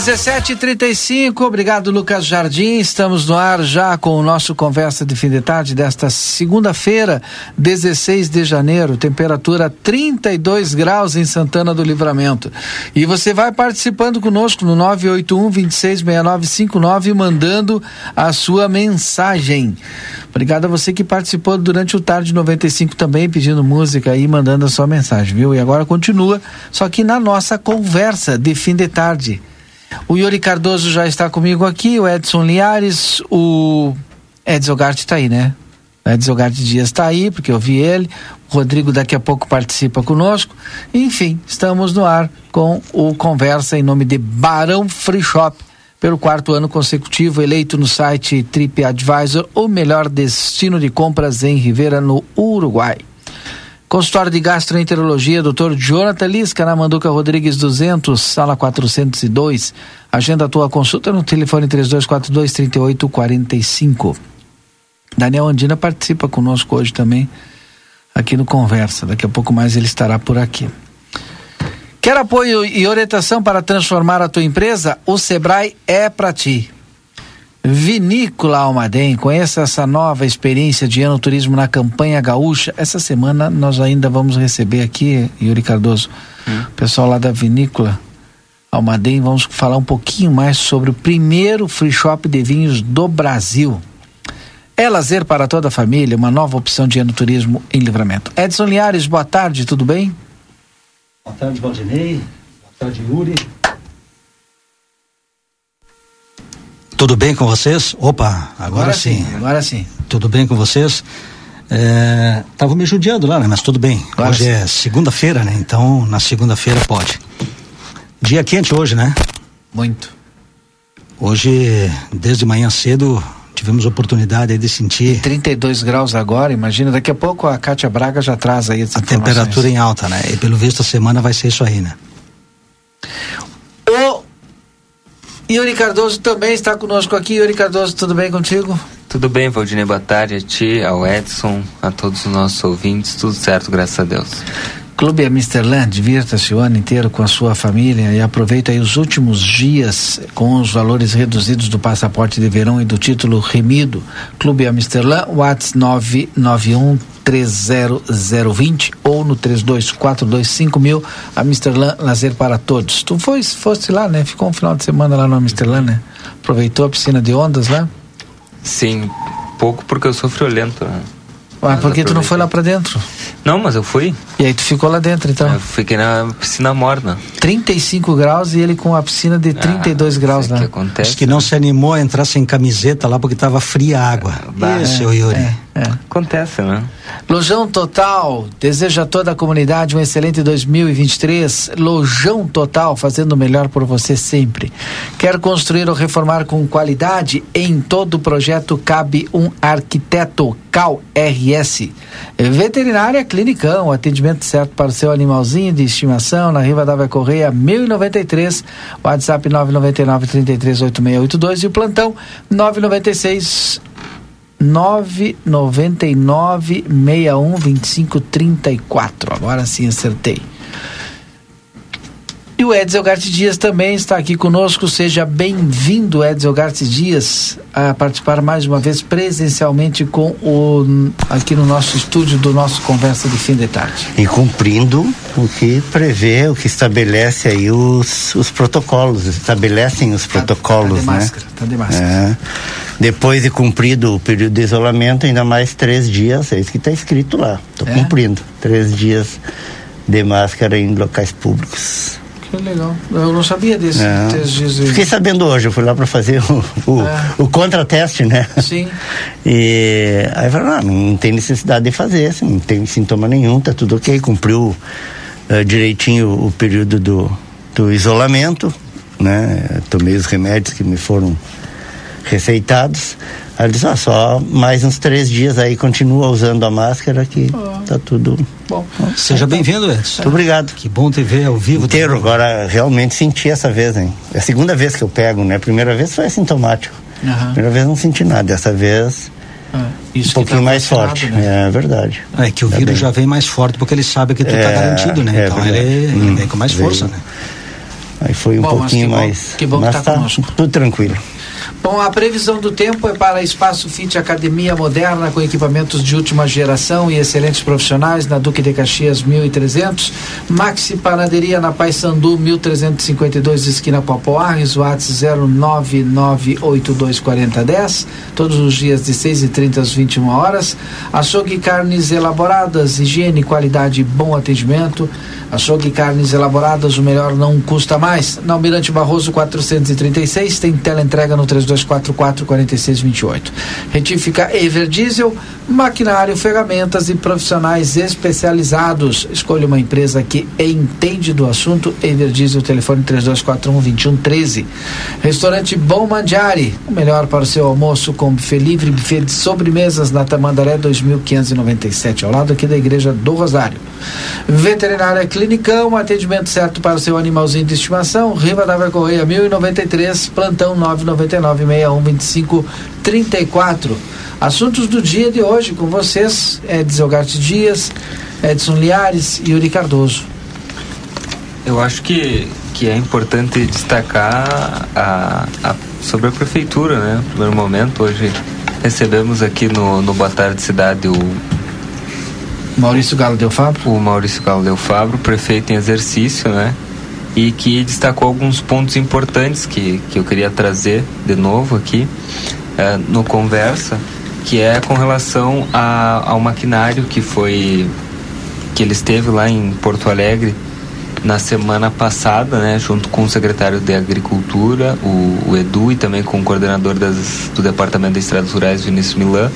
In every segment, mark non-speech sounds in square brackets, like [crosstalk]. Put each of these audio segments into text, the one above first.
17:35. Obrigado, Lucas Jardim. Estamos no ar já com o nosso conversa de fim de tarde desta segunda-feira, 16 de janeiro. Temperatura 32 graus em Santana do Livramento. E você vai participando conosco no 981 266959 mandando a sua mensagem. Obrigado a você que participou durante o Tarde 95 também, pedindo música e mandando a sua mensagem, viu? E agora continua, só que na nossa conversa de fim de tarde. O Yuri Cardoso já está comigo aqui, o Edson Liares, o Edson Garte está aí, né? O Edson Garte Dias está aí, porque eu vi ele. O Rodrigo daqui a pouco participa conosco. Enfim, estamos no ar com o Conversa em nome de Barão Free Shop. Pelo quarto ano consecutivo, eleito no site TripAdvisor o melhor destino de compras em Rivera, no Uruguai. Consultório de Gastroenterologia, Dr. Jonathan Lisca, na Manduca Rodrigues 200, sala 402. Agenda a tua consulta no telefone 3242 3845. Daniel Andina participa conosco hoje também, aqui no Conversa. Daqui a pouco mais ele estará por aqui. Quer apoio e orientação para transformar a tua empresa? O Sebrae é para ti. Vinícola Almaden, conheça essa nova experiência de ano turismo na campanha gaúcha. Essa semana nós ainda vamos receber aqui, Yuri Cardoso, hum. o pessoal lá da Vinícola Almaden, vamos falar um pouquinho mais sobre o primeiro free shop de vinhos do Brasil. É lazer para toda a família, uma nova opção de ano turismo em livramento. Edson Liares, boa tarde, tudo bem? Boa tarde, Valdinei. Boa tarde, Yuri. Tudo bem com vocês? Opa, agora, agora sim. sim. Agora sim. Tudo bem com vocês? É, tava me judiando lá, né? Mas tudo bem. Agora hoje sim. é segunda-feira, né? Então na segunda-feira pode. Dia quente hoje, né? Muito. Hoje, desde manhã cedo, tivemos oportunidade de sentir. E 32 graus agora, imagina, daqui a pouco a Cátia Braga já traz aí A temperatura em alta, né? E pelo visto a semana vai ser isso aí, né? Yuri Cardoso também está conosco aqui. Yuri Cardoso, tudo bem contigo? Tudo bem, Valdinei, boa tarde a ti, ao Edson, a todos os nossos ouvintes, tudo certo, graças a Deus. Clube Amsterland, divirta-se o ano inteiro com a sua família e aproveita os últimos dias com os valores reduzidos do passaporte de verão e do título remido. Clube Amsterland, Whats 991 30020 ou no 32425000 Amsterdã Lazer para Todos. Tu foi, foste lá, né? Ficou um final de semana lá no Amsterdã, né? Aproveitou a piscina de ondas lá? Sim, pouco porque eu sou friolento, né? Ah, porque tu não foi lá para dentro? Não, mas eu fui. E aí tu ficou lá dentro, então? Eu fiquei na piscina morna. 35 graus e ele com a piscina de 32 ah, graus, né? Que acontece. Acho que não se animou a entrar sem camiseta lá porque tava fria a água. É, seu Yuri. É, é. Acontece, né? Lojão Total deseja a toda a comunidade um excelente 2023. Lojão Total, fazendo o melhor por você sempre. Quer construir ou reformar com qualidade? Em todo projeto cabe um arquiteto. Cal RS. Veterinária Clinicão, atendimento certo para o seu animalzinho de estimação na Riva da Correia 1093, WhatsApp 999 338682 e o plantão 996 999 61 25 34. Agora sim acertei. E o Edson Garte Dias também está aqui conosco. Seja bem-vindo, Edson Garte Dias, a participar mais uma vez presencialmente com o aqui no nosso estúdio do nosso Conversa de Fim de Tarde. E cumprindo o que prevê, o que estabelece aí os, os protocolos, estabelecem os protocolos, tá, tá de né? Máscara, tá de máscara. É. Depois de cumprido o período de isolamento, ainda mais três dias, é isso que está escrito lá. Estou é? cumprindo. Três dias de máscara em locais públicos. Que legal. Eu não sabia desse É. teste de- Fiquei sabendo hoje, eu fui lá para fazer o, o, É. o contrateste, né? Sim. E aí eu falei, ah, não tem necessidade de fazer, assim, não tem sintoma nenhum, tá tudo ok, cumpriu eh, direitinho o período do, do isolamento, né? Tomei os remédios que me foram receitados. Aí ele disse, ah, só mais uns três dias aí continua usando a máscara que tá tudo. Bom. Seja bem-vindo, Edson. Muito obrigado. Que bom te ver ao vivo. Inteiro, agora realmente senti essa vez, hein? É a segunda vez que eu pego, né? A primeira vez foi assintomático. Aham. Primeira vez não senti nada, dessa vez Ah, isso um pouquinho que tá mais forte. né? É verdade. É que o Tá vírus bem. já vem mais forte porque ele sabe que tu tá É, garantido, né? é então verdade. ele, ele Hum, vem com mais veio. força, né? Aí foi um Bom, pouquinho que bom- mais. que bom que mas tá conosco. tudo tranquilo. Bom, a previsão do tempo é para Espaço Fit Academia Moderna com equipamentos de última geração e excelentes profissionais na Duque de Caxias 1300, Maxi Panaderia na Paysandu 1352 esquina Popoarres, WhatsApp 099824010, todos os dias de 6h30 às 21 horas. Açougue Carnes Elaboradas, higiene, qualidade e bom atendimento. Açougue Carnes Elaboradas, o melhor não custa mais. Na Almirante Barroso 436, tem teleentrega no 3244-4628. Retífica Ever Diesel, maquinário, ferramentas e profissionais especializados. Escolha uma empresa que entende do assunto. Ever Diesel, telefone 3241-2113. Restaurante Bom Mandiari, o melhor para o seu almoço com buffet livre, buffet de sobremesas na Tamandaré 2597, ao lado aqui da Igreja do Rosário. Veterinária Clinicão, atendimento certo para o seu animalzinho de estimação. Riva da Correia 1093, plantão 999 6125 34. Assuntos do dia de hoje com vocês, Edson Garte Dias, Edson Liares e Yuri Cardoso. Eu acho que, que é importante destacar a, a- sobre a prefeitura, né? No primeiro momento, hoje recebemos aqui no, no Boa Tarde Cidade o, Maurício Galo Del Fabro. o Maurício Galdeu Fabro, prefeito em exercício, né? E que destacou alguns pontos importantes que, que eu queria trazer de novo aqui eh, no Conversa, que é com relação a, ao maquinário que foi que ele esteve lá em Porto Alegre na semana passada, né, junto com o secretário de Agricultura, o, o Edu, e também com o coordenador das, do Departamento de Estradas Rurais, Vinícius Milan,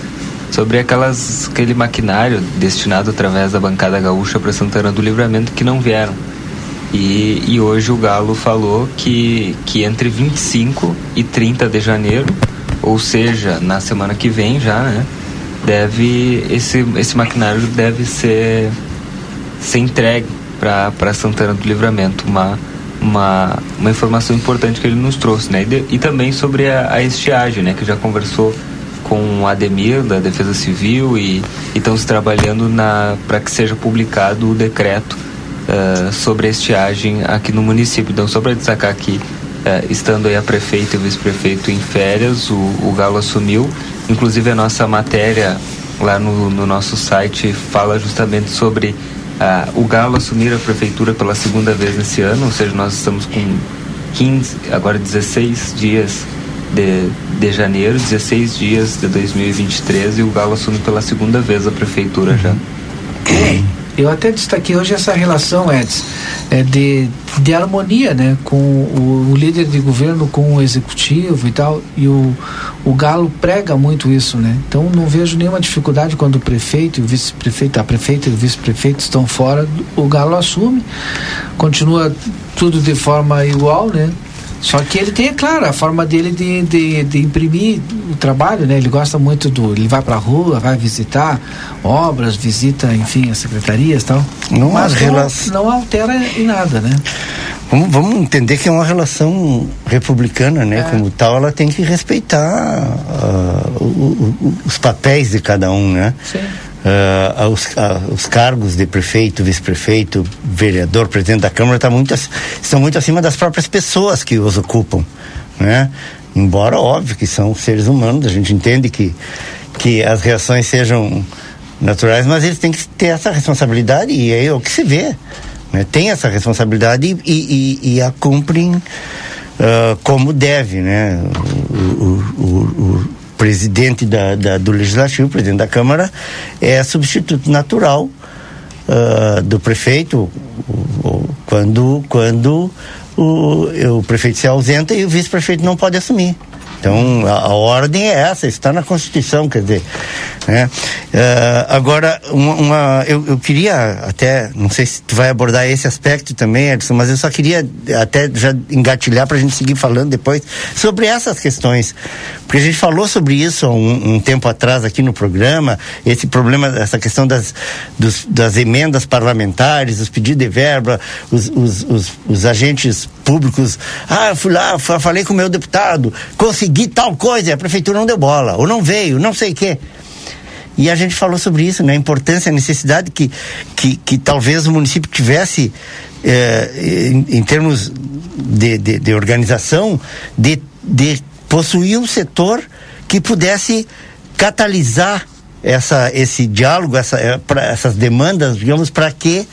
sobre aquelas, aquele maquinário destinado através da bancada gaúcha para Santana do Livramento que não vieram. E, e hoje o Galo falou que, que entre 25 e 30 de janeiro, ou seja, na semana que vem já, né, deve esse, esse maquinário deve ser ser entregue para Santana do Livramento. Uma, uma, uma informação importante que ele nos trouxe, né? E, de- e também sobre a, a estiagem, né? Que já conversou com o Ademir da Defesa Civil e estão se trabalhando para que seja publicado o decreto eh, sobre a estiagem aqui no município. Então, só para destacar que eh, estando aí a prefeita e o vice-prefeito em férias, o, o Galo assumiu. Inclusive a nossa matéria lá no, no nosso site fala justamente sobre ah, o Galo assumir a prefeitura pela segunda vez nesse ano, ou seja, nós estamos com 15, agora 16 dias de, de janeiro, 16 dias de 2023 e o Galo assume pela segunda vez a prefeitura já. Eu até destaquei hoje essa relação, Edson, é de, de harmonia, né, com o, o líder de governo com o executivo e tal, e o, o Galo prega muito isso, né? Então não vejo nenhuma dificuldade quando o prefeito e o vice-prefeito, a prefeita e o vice-prefeito estão fora, o Galo assume, continua tudo de forma igual, né? Só que ele tem, é claro, a forma dele de, de, de imprimir o trabalho, né? Ele gosta muito do. Ele vai pra rua, vai visitar obras, visita, enfim, as secretarias e tal. Não Mas rela- não, não altera em nada, né? Vamos, vamos entender que é uma relação republicana, né? É. Como tal, ela tem que respeitar o- o- o- os papéis de cada um, né? Sim. Ah, os, ah, os cargos de prefeito, vice-prefeito, vereador, presidente da Câmara tá muito, estão muito acima das próprias pessoas que os ocupam, né? Embora, óbvio, que são seres humanos, a gente entende que, que as reações sejam naturais, mas eles têm que ter essa responsabilidade e é o que se vê. Né? Tem essa responsabilidade e, e, e- a cumprem ah, como deve, né? O- o- o presidente da, da- do Legislativo, presidente da Câmara, é substituto natural ah, do prefeito. Quando, quando o, o prefeito se ausenta e o vice-prefeito não pode assumir. Então, a, a, ordem é essa, está na Constituição, quer dizer. Né? Uh, agora, uma, uma eu, eu, queria até, não sei se tu vai abordar esse aspecto também, Edson, mas eu só queria até já engatilhar para a gente seguir falando depois sobre essas questões. Porque a gente falou sobre isso um, um tempo atrás aqui no programa, esse problema, essa questão das, dos, das emendas parlamentares, os pedidos de verba, os, os, os, os agentes públicos. Ah, fui lá, falei com o meu deputado, consegui tal coisa, a prefeitura não deu bola, ou não veio, não sei o quê. E a gente falou sobre isso, né? A importância, a necessidade que, que, que talvez o município tivesse, eh, em, em, termos de, de, de, organização, de, de possuir um setor que pudesse catalisar essa, esse diálogo, essa, eh, essas demandas, digamos, para que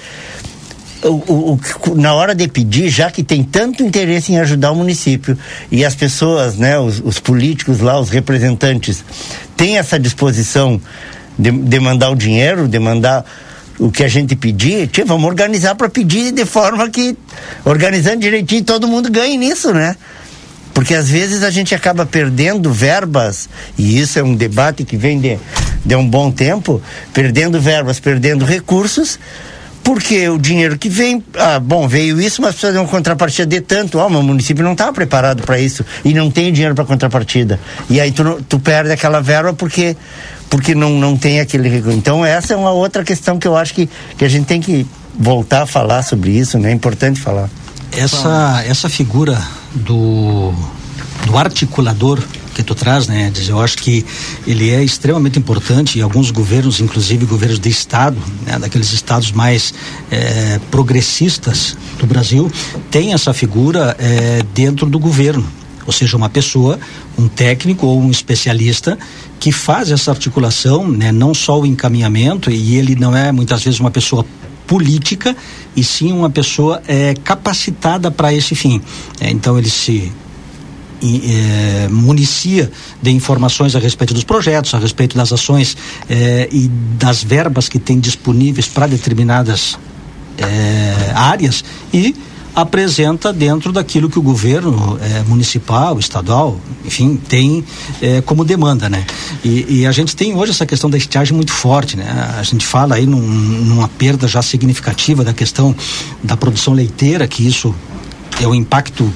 o, o, na hora de pedir, já que tem tanto interesse em ajudar o município e as pessoas, né, os, os políticos lá, os representantes, têm essa disposição de, de mandar o dinheiro, de mandar o que a gente pedir, tia, vamos organizar para pedir de forma que, organizando direitinho, todo mundo ganhe nisso, né? Porque às vezes a gente acaba perdendo verbas, e isso é um debate que vem de, de um bom tempo, perdendo verbas, perdendo recursos, porque o dinheiro que vem, ah, bom, veio isso, mas precisa de uma contrapartida de tanto. Ó, oh, o município não estava preparado para isso e não tem dinheiro para contrapartida. E aí tu, tu perde aquela verba porque porque não, não tem aquele recurso. Então essa é uma outra questão que eu acho que, que a gente tem que voltar a falar sobre isso, né? É importante falar. Essa essa figura do do articulador que tu traz, né? Eu acho que ele é extremamente importante e alguns governos, inclusive governos de estado, né? daqueles estados mais é, progressistas do Brasil, tem essa figura é, dentro do governo, ou seja, uma pessoa, um técnico ou um especialista que faz essa articulação, né? Não só o encaminhamento e ele não é muitas vezes uma pessoa política e sim uma pessoa é, capacitada para esse fim. É, então ele se é, municia de informações a respeito dos projetos, a respeito das ações é, e das verbas que tem disponíveis para determinadas é, áreas e apresenta dentro daquilo que o governo é, municipal, estadual, enfim, tem como demanda, né? E, e, a gente tem hoje essa questão da estiagem muito forte, né? A gente fala aí num, numa perda já significativa da questão da produção leiteira, que isso é o impacto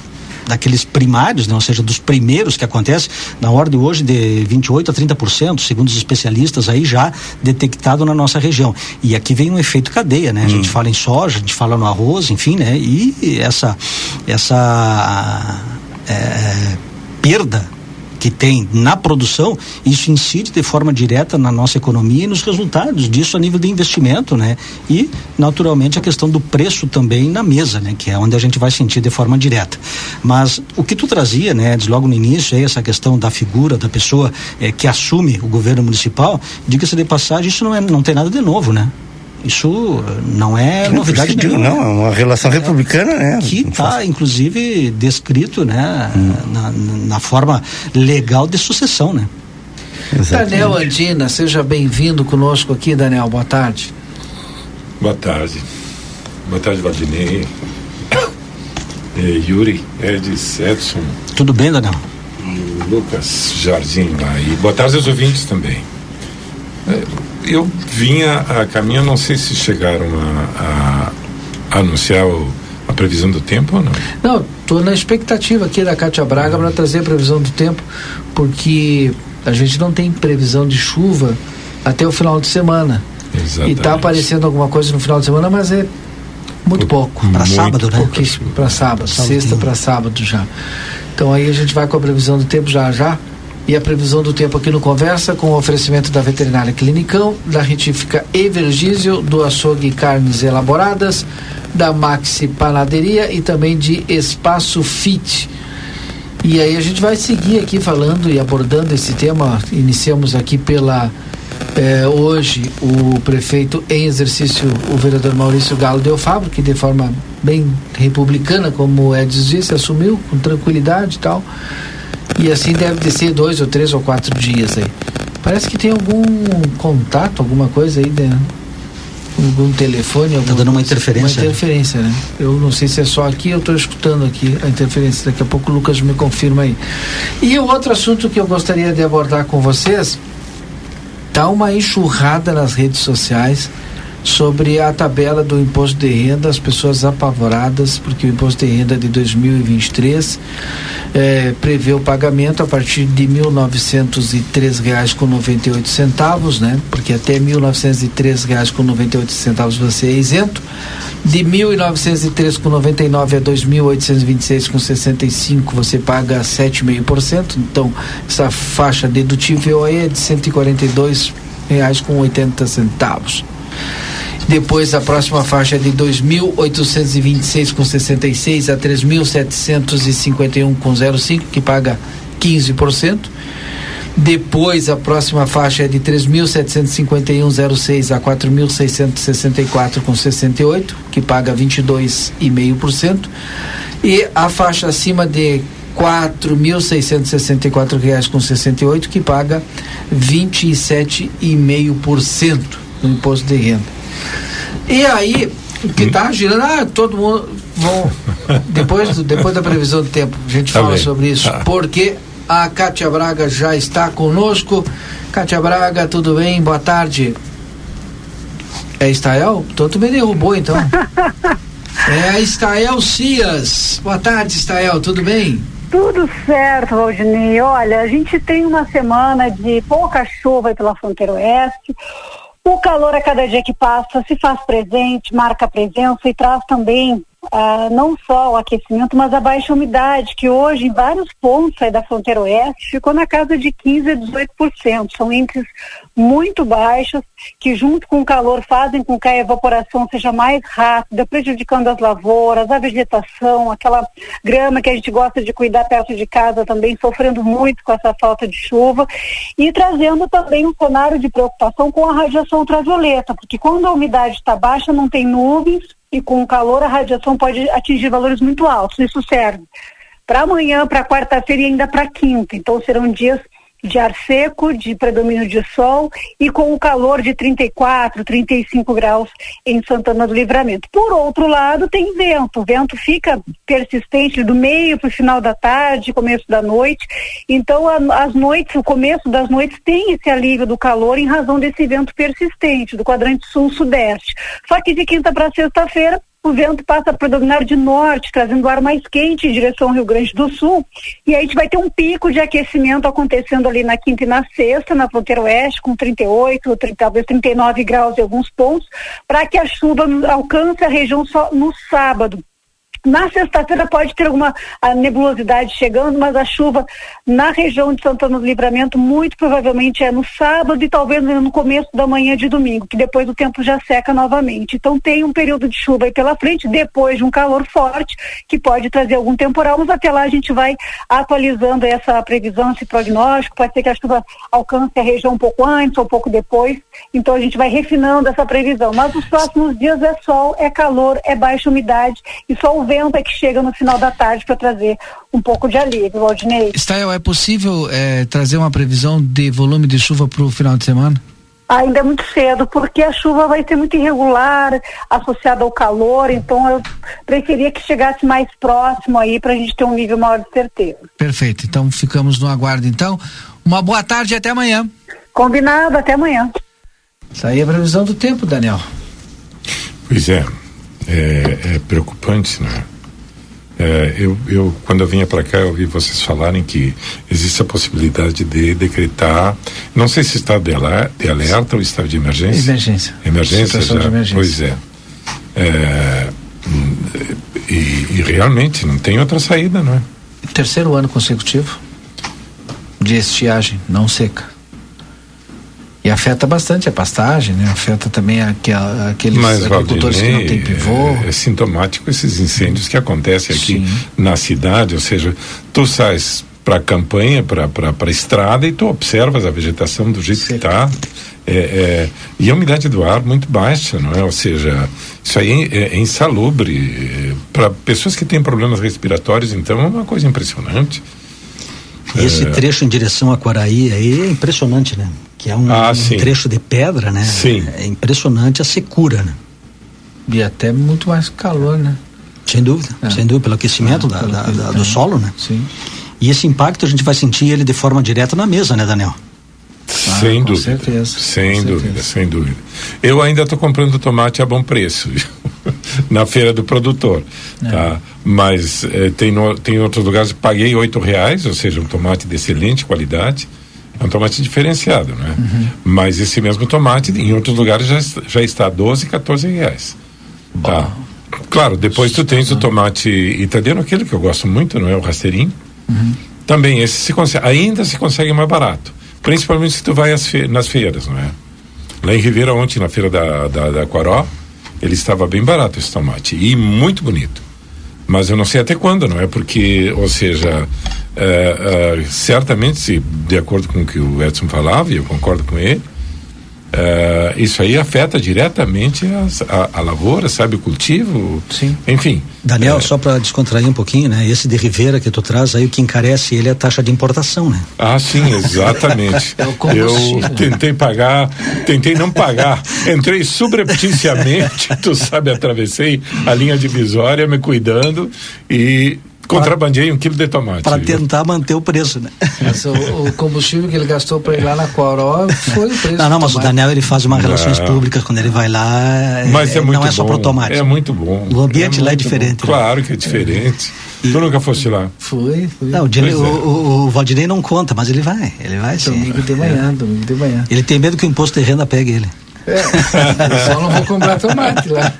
daqueles primários, né? ou seja, dos primeiros que acontece, na ordem hoje de 28 a 30%, segundo os especialistas aí já detectado na nossa região. E aqui vem um efeito cadeia, né? A gente hum. fala em soja, a gente fala no arroz, enfim, né? E essa essa é, perda que tem na produção, isso incide de forma direta na nossa economia e nos resultados disso a nível de investimento, né? E, naturalmente, a questão do preço também na mesa, né? Que é onde a gente vai sentir de forma direta. Mas o que tu trazia, né? Logo no início, aí, essa questão da figura da pessoa é, que assume o governo municipal, diga-se de passagem, isso não, é, não tem nada de novo, né? Isso não é não, novidade nenhuma. Não, é uma relação é, republicana, né? Que está, inclusive, descrito né, hum. na, na, forma legal de sucessão, né? Exatamente. Daniel Andina, seja bem-vindo conosco aqui, Daniel. Boa tarde. Boa tarde. Boa tarde, Valdinei. É, [coughs] Yuri, Edis, Edson. Tudo bem, Daniel? Lucas Jardim lá. E boa tarde aos ouvintes também. É, eu vinha a caminho, não sei se chegaram a, a, anunciar o, a previsão do tempo ou não. Não, estou na expectativa aqui da Cátia Braga para trazer a previsão do tempo, porque a gente não tem previsão de chuva até o final de semana. Tá Exatamente. E está aparecendo alguma coisa no final de semana, mas é muito pouco. Para sábado, né? Para sábado, sexta para sábado já. Então aí a gente vai com a previsão do tempo já já e a previsão do tempo aqui no Conversa com o oferecimento da Veterinária Clinicão, da Retífica Evergísio, do Açougue Carnes Elaboradas, da Maxi Panaderia e também de Espaço Fit. E aí a gente vai seguir aqui falando e abordando esse tema. Iniciamos aqui pela eh, hoje o prefeito em exercício, o vereador Maurício Galo Del Fabro, que de forma bem republicana, como o Edson disse, assumiu com tranquilidade e tal e assim deve descer dois ou três ou quatro dias aí. Parece que tem algum contato, alguma coisa aí dentro. algum telefone. Está dando uma interferência. Uma interferência, né? Eu não sei se é só aqui, eu estou escutando aqui a interferência. Daqui a pouco o Lucas me confirma aí. E o outro assunto que eu gostaria de abordar com vocês, tá uma enxurrada nas redes sociais sobre a tabela do imposto de renda, as pessoas apavoradas, porque o imposto de renda de 2023 eh, prevê o pagamento a partir de R$ 1.903,98 centavos, né? Porque até R$ 1.903,98 centavos você é isento. De R$ 1.903,99 a R$ 2.826,65 você paga 7,5%. Então, essa faixa dedutível aí é de R$ 142 reais com 80 centavos. Depois a próxima faixa é de 2.826 com 66 a 3.751 com 05, que paga 15%. Depois a próxima faixa é de 3.751,06 a 4.664 com 68, que paga 22,5%. E a faixa acima de e oito que paga vinte e sete e meio por cento no imposto de renda e aí que tá girando ah todo mundo vão depois depois da previsão do tempo a gente tá fala bem. sobre isso ah. porque a Kátia Braga já está conosco Kátia Braga tudo bem boa tarde é Estael? Então tu me derrubou então [laughs] é Estael Cias boa tarde Estael tudo bem tudo certo, Valdinei. Olha, a gente tem uma semana de pouca chuva pela fronteira oeste. O calor a cada dia que passa se faz presente, marca presença e traz também ah, não só o aquecimento, mas a baixa umidade, que hoje em vários pontos aí da fronteira oeste ficou na casa de 15% a 18%. São índices muito baixos, que junto com o calor fazem com que a evaporação seja mais rápida, prejudicando as lavouras, a vegetação, aquela grama que a gente gosta de cuidar perto de casa também, sofrendo muito com essa falta de chuva, e trazendo também um cenário de preocupação com a radiação ultravioleta, porque quando a umidade está baixa, não tem nuvens, e com o calor a radiação pode atingir valores muito altos. Isso serve para amanhã, para quarta-feira e ainda para quinta. Então serão dias de ar seco, de predomínio de sol e com o calor de 34, 35 graus em Santana do Livramento. Por outro lado, tem vento. O vento fica persistente do meio para o final da tarde, começo da noite. Então, a, as noites, o começo das noites tem esse alívio do calor em razão desse vento persistente do quadrante sul-sudeste. Só que de quinta para sexta-feira o vento passa a predominar de norte, trazendo ar mais quente em direção ao Rio Grande do Sul. E aí a gente vai ter um pico de aquecimento acontecendo ali na quinta e na sexta, na fronteira oeste, com 38, 30, talvez 39 graus em alguns pontos, para que a chuva alcance a região só no sábado. Na sexta-feira pode ter alguma nebulosidade chegando, mas a chuva na região de Santana do Livramento muito provavelmente é no sábado e talvez no começo da manhã de domingo, que depois o tempo já seca novamente. Então tem um período de chuva aí pela frente, depois de um calor forte, que pode trazer algum temporal, mas até lá a gente vai atualizando essa previsão, esse prognóstico. Pode ser que a chuva alcance a região um pouco antes ou um pouco depois. Então a gente vai refinando essa previsão. Mas os próximos dias é sol, é calor, é baixa umidade e só o vento vento é que chega no final da tarde para trazer um pouco de alívio, Waldinei. Stael, é possível é, trazer uma previsão de volume de chuva para o final de semana? Ainda é muito cedo, porque a chuva vai ser muito irregular, associada ao calor, então eu preferia que chegasse mais próximo aí para a gente ter um nível maior de certeza. Perfeito, então ficamos no aguardo então. Uma boa tarde e até amanhã. Combinado, até amanhã. Isso aí é a previsão do tempo, Daniel. Pois é, é, é preocupante, né? É, eu, eu, quando eu vinha para cá, eu ouvi vocês falarem que existe a possibilidade de decretar, não sei se estado de alerta, de alerta ou estado de emergência. Emergência. Emergência já. De emergência. Pois é. é e, e, realmente não tem outra saída, não é? Terceiro ano consecutivo de estiagem não seca. E afeta bastante a pastagem, né? Afeta também aquela, aqueles Mas, agricultores Valdinei, que não têm pivô. É, é, sintomático esses incêndios que acontecem aqui Sim. na cidade, ou seja, tu sais para a campanha, para a estrada e tu observas a vegetação do jeito Sim. que está. É, é, e a umidade do ar muito baixa, não é? Ou seja, isso aí é, é insalubre. Para pessoas que têm problemas respiratórios, então, é uma coisa impressionante. Esse é... trecho em direção a Quaraí aí é impressionante, né? Que é um, ah, um trecho de pedra, né? Sim. É impressionante a secura, né? E até muito mais calor, né? Sem dúvida, é. sem dúvida, pelo aquecimento ah, da, da, da, do solo, né? Sim. E esse impacto a gente vai sentir ele de forma direta na mesa, né, Daniel? Ah, sem dúvida. Certeza, sem dúvida, certeza. sem dúvida. Eu ainda estou comprando tomate a bom preço [laughs] na feira do produtor, é. tá? Mas eh, tem no, tem outros lugares que paguei oito reais, ou seja, um tomate de excelente qualidade. É um tomate diferenciado, né? Uhum. Mas esse mesmo tomate em outros lugares já, já está 12, 14 reais. Tá. Claro, depois tu tens o tomate italiano, aquele que eu gosto muito, não é? O rasteirinho. Uhum. Também esse se consegue, ainda se consegue mais barato. Principalmente se tu vai fe nas feiras, não é? Lá em Ribeira ontem, na feira da, da, da Quaró, ele estava bem barato esse tomate. E muito bonito. Mas eu não sei até quando, não é? Porque, ou seja, é, é, certamente, se, de acordo com o que o Edson falava, e eu concordo com ele, Uh, isso aí afeta diretamente as, a, a, lavoura, sabe, o cultivo. Sim. Enfim. Daniel, é... só para descontrair um pouquinho, né? Esse de Ribeira que tu traz aí, o que encarece ele é a taxa de importação, né? Ah, sim, [laughs] exatamente. é Eu tentei pagar, tentei não pagar, entrei subrepticiamente, [laughs] tu sabe, atravessei a linha divisória me cuidando e Contrabandeei um quilo de tomate. Para tentar manter o preço, né? Mas o, o, combustível que ele gastou para ir lá na Coró foi o preço. Não, não, mas tomate. o Daniel ele faz uma relações não. públicas quando ele vai lá. Mas é, é muito Não é só para o tomate. É muito bom. O ambiente é lá é diferente. Né? Claro que é diferente. É. Tu nunca fosse lá? Fui, fui. Não, o, o, é. o, o Valdinei não conta, mas ele vai. Ele vai sim. Domingo de manhã, domingo de manhã. Ele tem medo que o imposto de renda pegue ele. É, só não vou comprar tomate lá.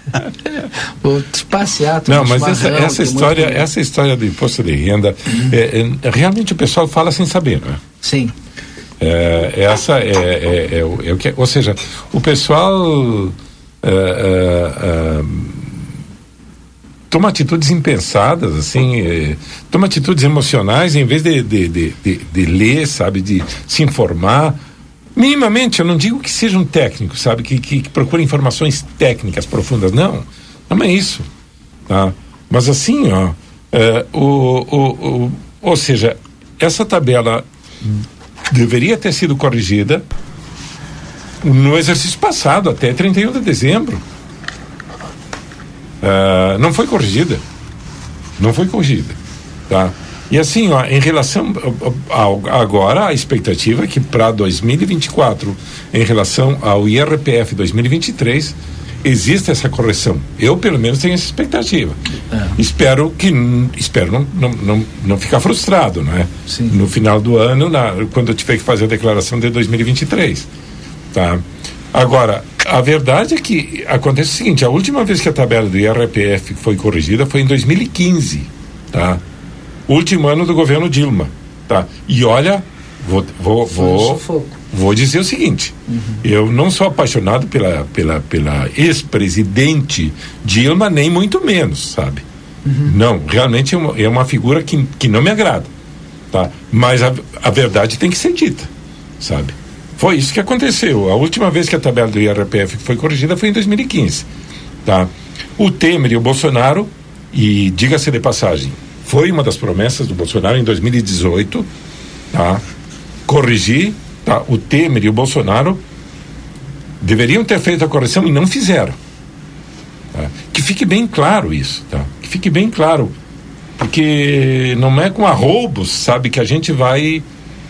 Vou passear. Não, mas essa, essa história, essa história do imposto de renda, uhum. é, é, realmente o pessoal fala sem saber, não é? Sim. É, essa é, é, é, o, que, ou seja, o pessoal toma atitudes impensadas, assim, toma atitudes emocionais em vez de, de, de, de, de ler, sabe, de se informar minimamente, eu não digo que seja um técnico, sabe, que, que, que procure informações técnicas profundas, não, não é isso, tá? Mas assim, ó, é, o, o, o, ou seja, essa tabela deveria ter sido corrigida no exercício passado, até 31 de dezembro. Uh, não foi corrigida. Não foi corrigida. Tá? E assim, ó, em relação ao, agora, a expectativa é que para 2024, em relação ao IRPF 2023, exista essa correção. Eu, pelo menos, tenho essa expectativa. É. Espero que espero não, não, não, não ficar frustrado, não é? Sim. No final do ano, na, quando eu tiver que fazer a declaração de 2023. Tá? Agora, a verdade é que acontece o seguinte: a última vez que a tabela do IRPF foi corrigida foi em 2015. Tá? Último ano do governo Dilma, tá? E olha, vou vou vou, vou dizer o seguinte, uhum. eu não sou apaixonado pela pela pela ex-presidente Dilma nem muito menos, sabe? Uhum. Não, realmente é uma, é uma figura que, que não me agrada, tá? Mas a, a verdade tem que ser dita, sabe? Foi isso que aconteceu. A última vez que a tabela do IRPF foi corrigida foi em 2015, tá? O Temer e o Bolsonaro e diga-se de passagem, foi uma das promessas do Bolsonaro em 2018, tá? Corrigir, tá? O Temer e o Bolsonaro deveriam ter feito a correção e não fizeram. Tá? Que fique bem claro isso, tá? Que fique bem claro, porque não é com arroubos, sabe, que a gente vai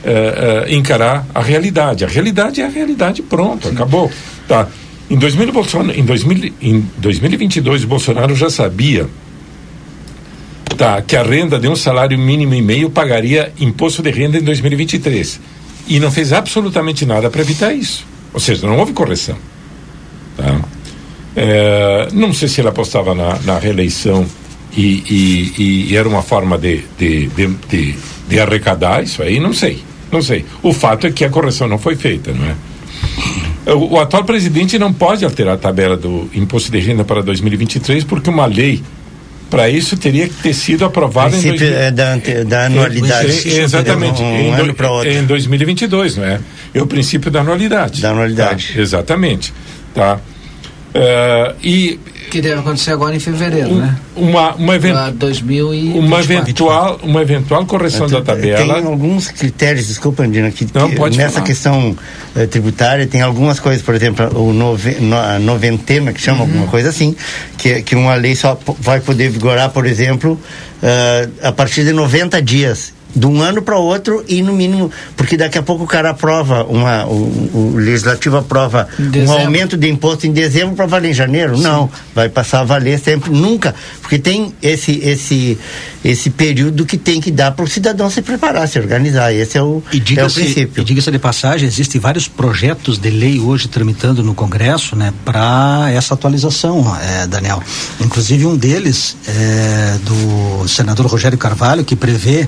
é, é, encarar a realidade. A realidade é a realidade, pronto, Sim. acabou, tá? Em, 2000, Bolsonaro, em, 2000, em 2022, o Bolsonaro já sabia tá, que a renda de um salário mínimo e meio pagaria imposto de renda em 2023. E não fez absolutamente nada para evitar isso. Ou seja, não houve correção. Tá? É, não sei se ele apostava na, na reeleição e, e, e, era uma forma de, de, de, de, arrecadar isso aí, não sei. Não sei. O fato é que a correção não foi feita, não é? O, o, atual presidente não pode alterar a tabela do imposto de renda para 2023 porque uma lei para isso teria que ter sido aprovado em dois, é da, da anualidade. É, exatamente. Um, em, ano para outro. em 2022, não é? É o princípio da anualidade. Da anualidade. Tá? Exatamente. Tá? Uh, e que deve acontecer agora em fevereiro, um, né? Uma, uma, event... uma, eventual, uma eventual correção da tabela. Tem alguns critérios, desculpa, Andina, que, Não, que pode nessa falar. questão eh, tributária tem algumas coisas, por exemplo, o nove, no, a noventena, que chama Uhum. alguma coisa assim, que, que uma lei só vai poder vigorar, por exemplo, eh, a partir de 90 dias. De um ano para outro e no mínimo, porque daqui a pouco o cara aprova, uma, o, o legislativo aprova um aumento de imposto em dezembro para valer em janeiro. Não, vai passar a valer sempre, nunca. Porque tem esse, esse, esse período que tem que dar para o cidadão se preparar, se organizar. Esse é o, é o princípio. e diga-se de passagem, existem vários projetos de lei hoje tramitando no Congresso, né, para essa atualização, eh, Daniel. Inclusive um deles é do senador Rogério Carvalho que prevê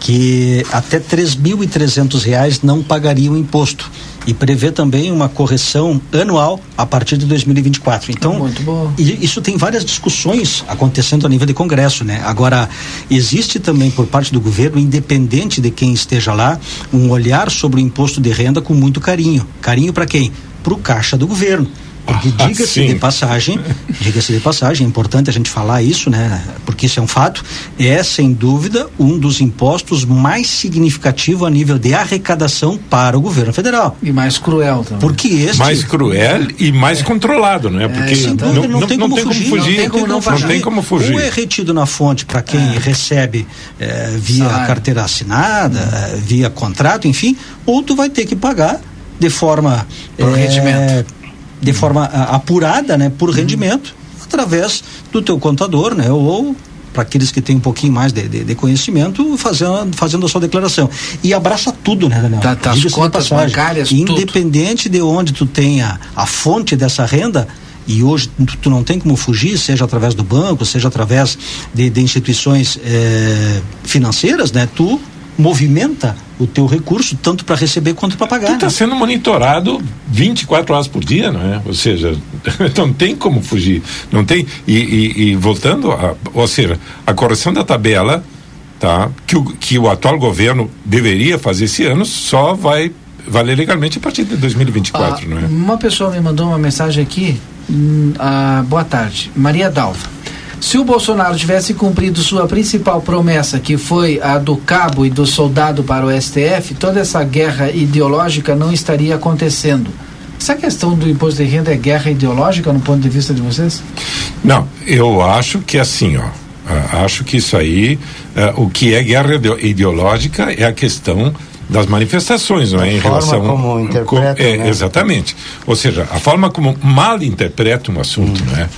que até 3.300 reais não pagariam imposto e prevê também uma correção anual a partir de 2024. Então, Muito bom. e isso tem várias discussões acontecendo a nível de Congresso, né? Agora, existe também por parte do governo, independente de quem esteja lá, um olhar sobre o imposto de renda com muito carinho. Carinho para quem? Para o caixa do governo. Porque Ah, diga-se de passagem, diga-se de passagem, é importante a gente falar isso, né? Porque isso é um fato, é sem dúvida um dos impostos mais significativo a nível de arrecadação para o governo federal. E mais cruel também. Porque este mais cruel e mais controlado, não é? Porque sem não, não, não tem como fugir. não tem como não Não tem como fugir. Ou é retido na fonte para quem recebe eh, via Salário. carteira assinada, eh, via contrato, enfim, ou tu vai ter que pagar de forma Por rendimento. De forma ah, apurada, né, por rendimento, através do teu contador, né, ou para aqueles que têm um pouquinho mais de, de- de conhecimento, fazendo, fazendo a sua declaração. E abraça tudo, né, Daniel? Tá- tá as contas bancárias, tudo. Independente de onde tu tenha a fonte dessa renda, e hoje tu, tu não tem como fugir, seja através do banco, seja através de, de instituições eh, financeiras, né? Tu movimenta o teu recurso tanto para receber quanto para pagar. Tu está né? sendo monitorado 24 horas por dia, não é? Ou seja, [laughs] não tem como fugir. Não tem. E, e- e voltando, a, ou seja, a correção da tabela, tá? Que o, que o atual governo deveria fazer esse ano só vai valer legalmente a partir de 2024, Ah, não é? Uma pessoa me mandou uma mensagem aqui. hum, ah, boa tarde. Maria Dalva. Se o Bolsonaro tivesse cumprido sua principal promessa, que foi a do cabo e do soldado para o STF, toda essa guerra ideológica não estaria acontecendo. Essa questão do imposto de renda é guerra ideológica no ponto de vista de vocês? Não, eu acho que assim, ó. acho que isso aí, ah, o que é guerra ideo- ideológica é a questão das manifestações, não é? Em forma relação como interpretam, é, né? Exatamente. Ou seja, a forma como mal interpreta um assunto, não é?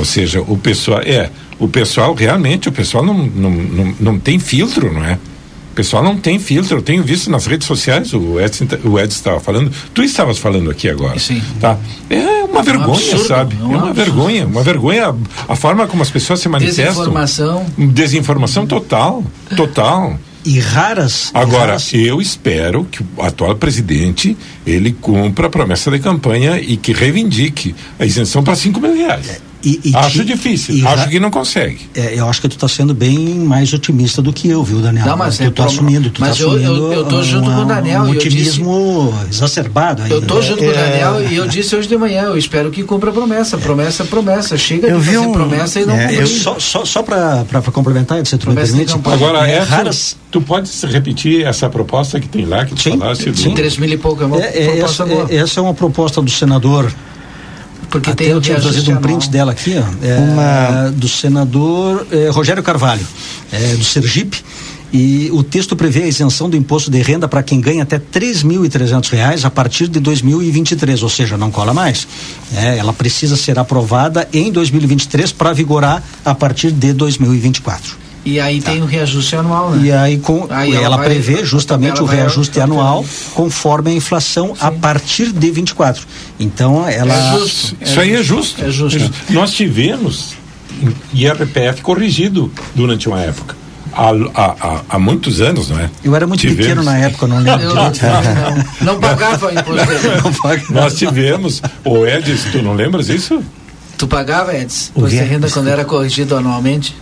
Ou seja, o pessoal é, o pessoal realmente, o pessoal não, não, não, não tem filtro, não é? O pessoal não tem filtro. Eu tenho visto nas redes sociais, o Edson, o Edson estava falando, tu estavas falando aqui agora. Sim. Tá? É uma vergonha, absurdo, sabe? é É um uma absurdo. vergonha, uma vergonha a, a forma como as pessoas se manifestam. Desinformação. Desinformação total, total. E raras. Agora, raras- eu espero que o atual presidente ele cumpra a promessa de campanha e que reivindique a isenção para 5 mil reais. E- e acho ti- difícil, e acho que não consegue. É, eu acho que tu está sendo bem mais otimista do que eu, viu, Daniel? Não, mas tu é tá assumindo, tu mas tá eu- eu- assumindo eu tô junto uma- com o Daniel, um e eu otimismo exacerbado aí. Eu tô junto com o é- Daniel e eu disse hoje de manhã, eu espero que cumpra a promessa. Promessa, promessa. Chega Eu de vi fazer um- promessa e não é, cumprir. Eu só só, só para complementar, se tu me Promessa de permite. Agora, é, essa, raras, tu pode repetir essa proposta que tem lá, que tu Sim, falaste? do- sim. Três mil e pouco é uma É, é, proposta essa, boa. é- essa é uma proposta do senador. Porque Até tem eu tinha trazido um print dela aqui, ó, é, Uma- do senador é, Rogério Carvalho, é, do Sergipe. E o texto prevê a isenção do imposto de renda para quem ganha até 3.300 reais a partir de 2023, ou seja, não cola mais. É, ela precisa ser aprovada em 2023 para vigorar a partir de 2024. E aí tem o reajuste anual, né? E aí, com, Aí ela ela, vai- prevê justamente o vai reajuste alterando. anual conforme a inflação a partir de 24. Então, ela. É justo. Isso aí é justo. É justo. Nós tivemos IRPF corrigido durante uma época. Há, há, há, há muitos anos, não é? Eu era muito Tivemos. pequeno na época, não lembro [laughs] Eu, direito. não, não pagava [laughs] imposto. Nós tivemos, o Edis, tu não lembras isso? Tu pagava, de quê? renda quando era corrigido anualmente?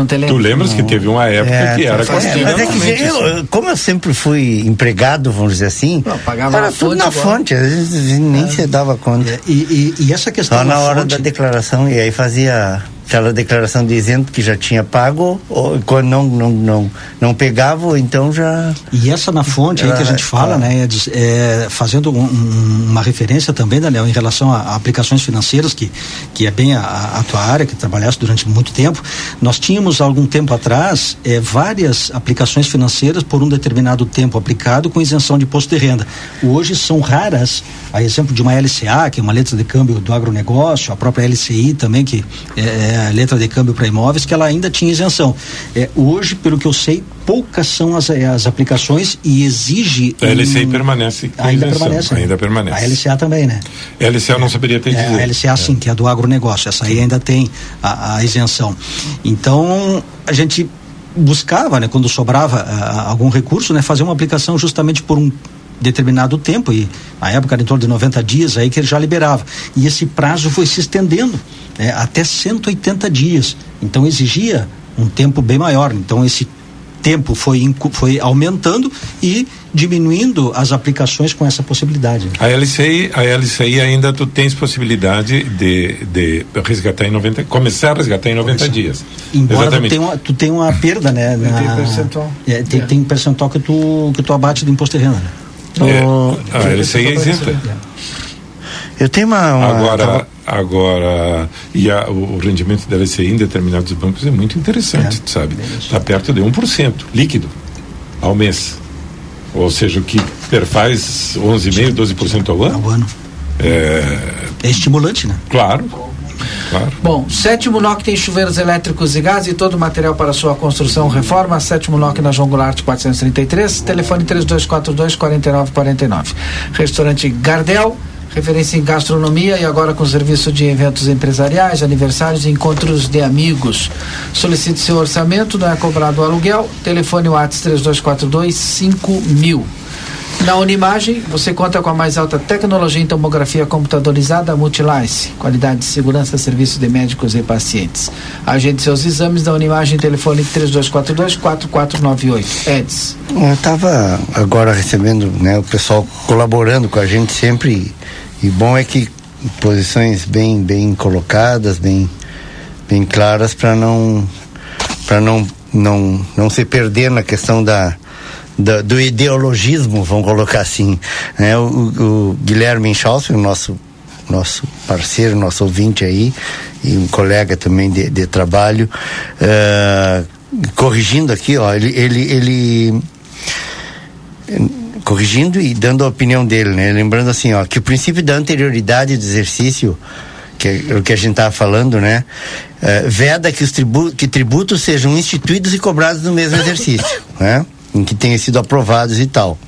Não te lembra? Tu lembras que teve uma época É, que era faz tempo. é, mas é que eu- assim. como eu sempre fui empregado, vamos dizer assim, Não, pagava era na tudo fonte na igual. fonte, às vezes nem se dava conta. É, e, e- e essa questão Só na da hora fonte- da declaração, e aí fazia aquela declaração dizendo que já tinha pago, ou quando não, não, não, não pegava, então já. E essa na fonte aí que a gente fala, né, é é, fazendo um- um- uma referência também, Daniel, em relação a, a aplicações financeiras, que, que é bem a, a tua área, que trabalhaste durante muito tempo, nós tínhamos algum tempo atrás é, várias aplicações financeiras por um determinado tempo aplicado com isenção de imposto de renda. Hoje são raras, a exemplo de uma LCA, que é uma letra de câmbio do agronegócio, a própria LCI também, que é, é a letra de câmbio para imóveis, que ela ainda tinha isenção. É, hoje, pelo que eu sei, poucas são as, é, as aplicações e exige. A LCI um- permanece Ainda isenção, permanece. né? ainda permanece. A LCA também, né? LCA eu não saberia te É, dizer. a LCA sim, que é do agronegócio, essa aí ainda tem a, a isenção. Então, a gente buscava, né, quando sobrava algum recurso, né, fazer uma aplicação justamente por um determinado tempo e na época era em torno de 90 dias aí que ele já liberava e esse prazo foi se estendendo né, até 180 dias então exigia um tempo bem maior então esse tempo foi foi aumentando e diminuindo as aplicações com essa possibilidade A LCI, a LCI ainda tu tens possibilidade de, de resgatar em 90, começar a resgatar em 90 dias. Embora tu tenha, uma, tu tenha uma perda, né? Tem na- percentual. É, tem, É. tem percentual que tu, que tu abate do imposto de renda. Né? É, Oh, a LCI é isenta. Eu tenho uma. uma Agora, tava- agora e a, o, o rendimento da LCI em determinados bancos é muito interessante, É, tu sabe? Está perto de 1% líquido ao mês. Ou seja, o que perfaz 11,5%, 12% ao ano. Ao ano. É, É estimulante, né? claro, claro. Bom, Sétimo NOC tem chuveiros elétricos e gás e todo o material para sua construção reforma. Sétimo NOC na João Goulart 433, telefone 3242 4949. Restaurante Gardel, referência em gastronomia e agora com serviço de eventos empresariais, aniversários e encontros de amigos. Solicite seu orçamento, não é cobrado aluguel. Telefone WhatsApp 3242 5000. Na Unimagem, você conta com a mais alta tecnologia em tomografia computadorizada Multilice, qualidade de segurança, serviço de médicos e pacientes. Agende seus exames na Unimagem, telefone 3242-4498. Eds. Eu estava agora recebendo né, o pessoal colaborando com a gente sempre. E, bom é que posições bem, bem colocadas, bem, bem claras para não, não, não, não se perder na questão da, da- do ideologismo, vamos colocar assim. né? O, o Guilherme Inchaus, o nosso nosso parceiro, nosso ouvinte aí, e um colega também de, de trabalho, eh, corrigindo aqui, ó, ele, ele, ele corrigindo e dando a opinião dele, né? Lembrando assim, ó, que o princípio da anterioridade do exercício, que é o que a gente estava falando, né? eh, veda que os tribu que tributos sejam instituídos e cobrados no mesmo exercício, né? Em que tenham sido aprovados e tal.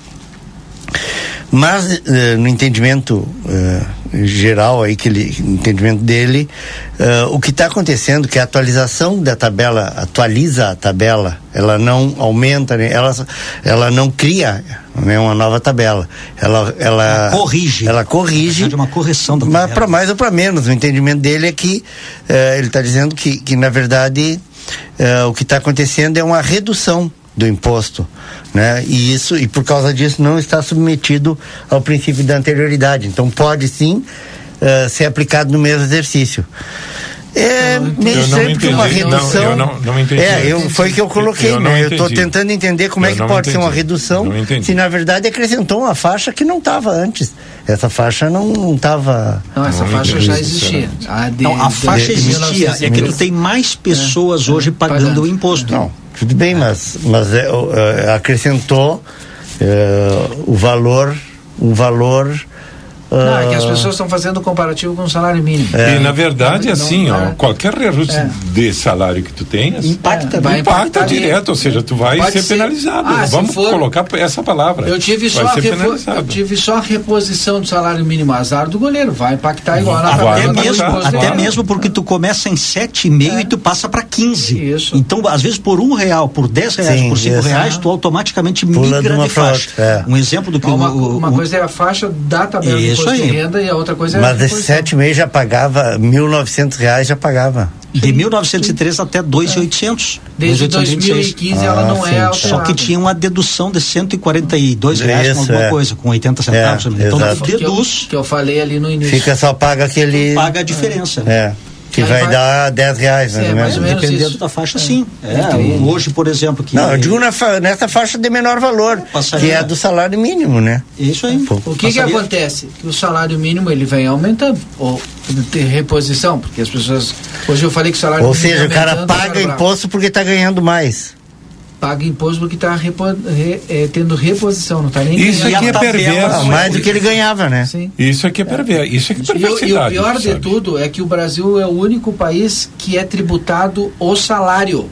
Mas eh, no entendimento eh, geral aí que ele, no entendimento dele, eh, o que está acontecendo que a atualização da tabela atualiza a tabela, ela não aumenta, né? ela ela não cria né, uma nova tabela, ela ela Ela corrige. ela corrige, De uma correção da mas tabela. para mais ou para menos. O entendimento dele é que eh, ele está dizendo que, que na verdade eh, o que está acontecendo é uma redução do imposto, né? E isso e por causa disso não está submetido ao princípio da anterioridade. Então pode sim eh, ser aplicado no mesmo exercício. É meio Eu não estranho porque uma entendi. Não, redução. eu não- não entendi. É, eu, foi que eu coloquei, Eu não né? Eu estou entendi. tentando entender como é Eu que não pode ser uma entendi. redução entendi. se na verdade acrescentou uma faixa que não estava antes. Essa faixa não estava. Não, essa Não faixa entendi, já existia. A, de, Não, a de- faixa de existia, é que tu 1950. tem mais pessoas hoje pagando, Pagando. o imposto. Não, tudo bem, mas, mas é, o- é, acrescentou é, o valor, um valor. Não, é que as ah, pessoas estão fazendo comparativo com o salário mínimo. E na verdade, Não, assim, não ó, é. qualquer reajuste É. de salário que tu tenhas Impacta, É, vai né? impacta impactar direto, ou seja, tu vai ser, ser. penalizado. Ah, se Vamos for- colocar essa palavra. Eu tive, vai só repo- eu tive só a reposição do salário mínimo azar do goleiro. Vai impactar igual Vai tabela Até mesmo, até mesmo porque tu começa em 7,5 e tu passa para 15. Isso. Então, às vezes, por um real, por 10 reais, Sim, por 5 isso. reais, tu automaticamente Pula de migra uma de faixa. é. Um exemplo do que Uma, o, coisa é a faixa da tabela Isso, aí. de renda e a outra coisa é Mas a esse reposição. sete meses já pagava, 1.900 reais já pagava. De 1903 até 2.800. Desde 2.826. 2015 ela Ah, não sim. é alterada. Só que tinha uma dedução de 142 reais com Isso, alguma é. coisa, com 80 centavos. É, então tu que eu, deduz, que eu falei ali no início. Fica só paga aquele. paga a diferença. É. Que vai, vai- dar 10 reais, mais É, ou mais ou menos Dependendo isso. da faixa, sim. É, hoje, por exemplo, que. Não, eu digo na fa- nessa faixa de menor valor, Passaria. que é do salário mínimo, né? Isso aí. Pô. O que que acontece? Que o salário mínimo ele vem aumentando ou tem reposição, porque as pessoas hoje eu falei que o salário Ou mínimo seja, o cara paga imposto porque está ganhando mais. Paga imposto porque está tendo reposição, não está nem Isso ganhando. aqui é perverso. Ah, mais do que ele ganhava, né? Sim. Isso aqui é perverso. Isso aqui é E, o- e o perversidade. pior de sabe? tudo é que o Brasil é o único país que é tributado o salário.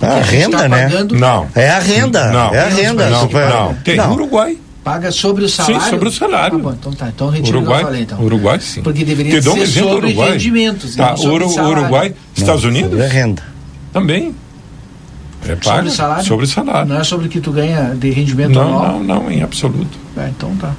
Que a gente renda, tá né? Não. É a renda. Não. É a renda. Não, Super- não. Tem Não. Uruguai. Paga sobre o salário? sobre o salário. Ah, bom, então tá. Então retiro que Uruguai, eu falei, então. Uruguai sim. Porque deveria Te um ser exemplo, sobre Uruguai. rendimentos, Tá, não sobre Uru-. Uruguai, Estados Não, Unidos a renda. também. É Sobre paga o salário? Sobre salário. Não é sobre o que tu ganha de rendimento Não, anual? não, não, em absoluto. É, então tá.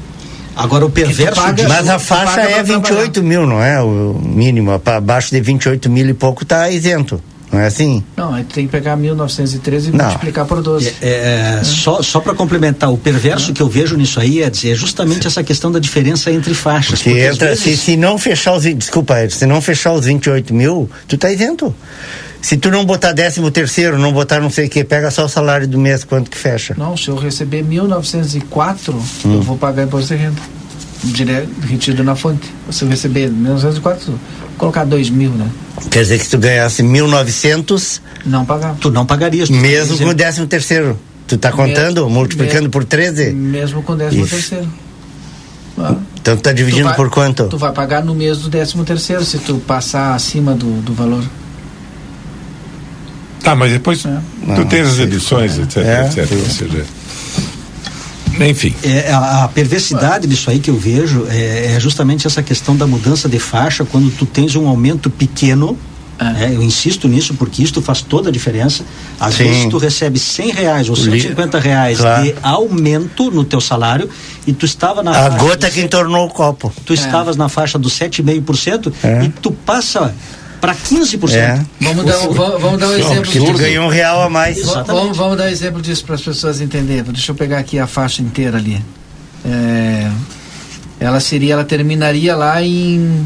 Agora o perverso paga- disso- Mas a faixa é pra 28 mil, não é? O mínimo. Para abaixo de 28 mil e pouco tá isento. Não é assim? Não, aí tem que pegar 1913 e Não. multiplicar por 12. É, é, só só para complementar, o perverso que eu vejo nisso aí é dizer é justamente essa questão da diferença entre faixas. Porque porque entra, vezes- se, se não fechar os. Desculpa, Ed, se não fechar os 28 mil, tu tá isento. Se tu não botar décimo terceiro, não botar não sei o que, pega só o salário do mês, quanto que fecha? Não, se eu receber 1904, Hum. eu vou pagar imposto de renda. Direto, retido na fonte. Se eu receber 1904, vou colocar 2 mil, né? Quer dizer que se tu ganhasse 1.900, Não pagar. Tu não pagarias. tu mesmo com o décimo terceiro. Tu tá contando, Mesmo- multiplicando mesmo- por 13? Mesmo com 13 Isso. terceiro. Ah. Então tu tá dividindo Tu vai- por quanto? Tu vai pagar no mês do 13 terceiro, se tu passar acima do, do valor. Tá, mas depois É. tu Não, tens as edições, etc, É, etc. sim. Ou seja, enfim. É, a, a perversidade disso aí que eu vejo é, é justamente essa questão da mudança de faixa quando tu tens um aumento pequeno. É. né, eu insisto nisso porque isso faz toda a diferença. Às Sim. vezes tu recebe 100 reais ou Li- 150 reais Claro. de aumento no teu salário e tu estava na A faixa gota do que entornou o copo. tu estavas na faixa dos 7,5% É. e tu passa para 15%. É. Vamos dar, um- vamos, vamos dar um exemplo Porque tu ganhou um real a mais. Va- Vamos, vamos dar um exemplo disso para as pessoas entenderem. Deixa eu pegar aqui a faixa inteira ali. É, ela seria, ela terminaria lá em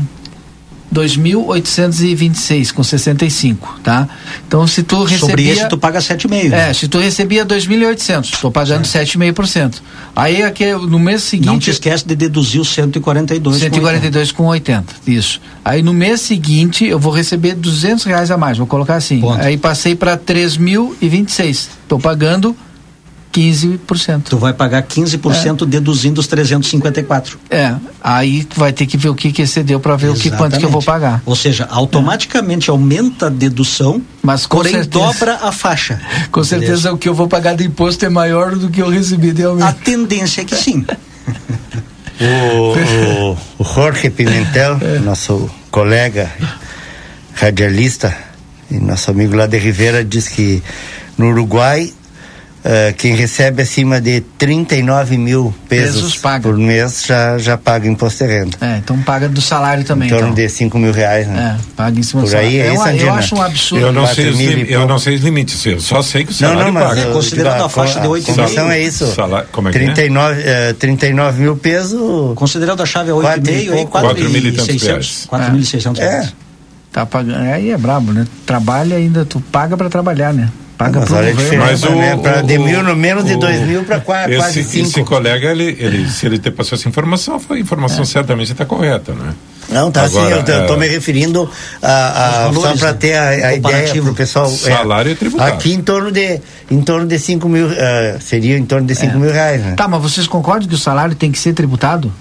2.826 com 65, tá? Então se tu recebia Sobre esse tu paga 7,5%. É, se tu recebia 2.800, estou pagando 7,5%. Aí aqui no mês seguinte Não te esquece de deduzir os 142. com 142 com 80, isso. Aí no mês seguinte eu vou receber 200 reais a mais, vou colocar assim. Ponto. Aí passei para 3.026, estou pagando 15%. Tu vai pagar 15% deduzindo os 354. É, aí tu vai ter que ver o que que excedeu para ver o que quanto que eu vou pagar. Ou seja, automaticamente aumenta a dedução, Mas com porém certeza- dobra a faixa. Com certeza o que eu vou pagar de imposto é maior do que eu recebi de A aumento. tendência é que sim. [laughs] O, o, Jorge Pimentel, nosso colega radialista e nosso amigo lá de Rivera, diz que no Uruguai eh, quem recebe acima de 39 mil pesos, Pesos paga. por mês já, já paga imposto de renda. É, então paga do salário também. em torno então. de 5 mil reais, né? É, paga em cima Por do aí, salário. é É isso, uma- eu Andina? acho um absurdo. Eu não, sei os, mil lim- eu não sei os limites, eu só sei que o Não, salário não, mas paga. eu considerando digo, a faixa de a oito e condição meio. é isso. Salário- como é que é? 39, eh, 39 mil pesos. Considerando a chave a e 8,5 aí, pouco. Quatro mil e tantos reais. 4.600 É. reais. Tá pagando. Aí é brabo, né? Trabalha ainda, tu paga pra trabalhar, né? Paga Mas pro governo. Mas o- né? Pra de o- mil, no menos de o- dois mil para quase Esse, cinco. esse colega, ele, ele, se ele te passou essa informação, foi a informação certamente está correta, né? Não, tá Agora, assim, eu estou é, me referindo a, a- só para né? ter a, a ideia para o pessoal. Salário é tributário. Aqui em torno de em torno de 5 mil, eh, seria em torno de 5 mil reais, né? Tá, mas vocês concordam que o salário tem que ser tributado?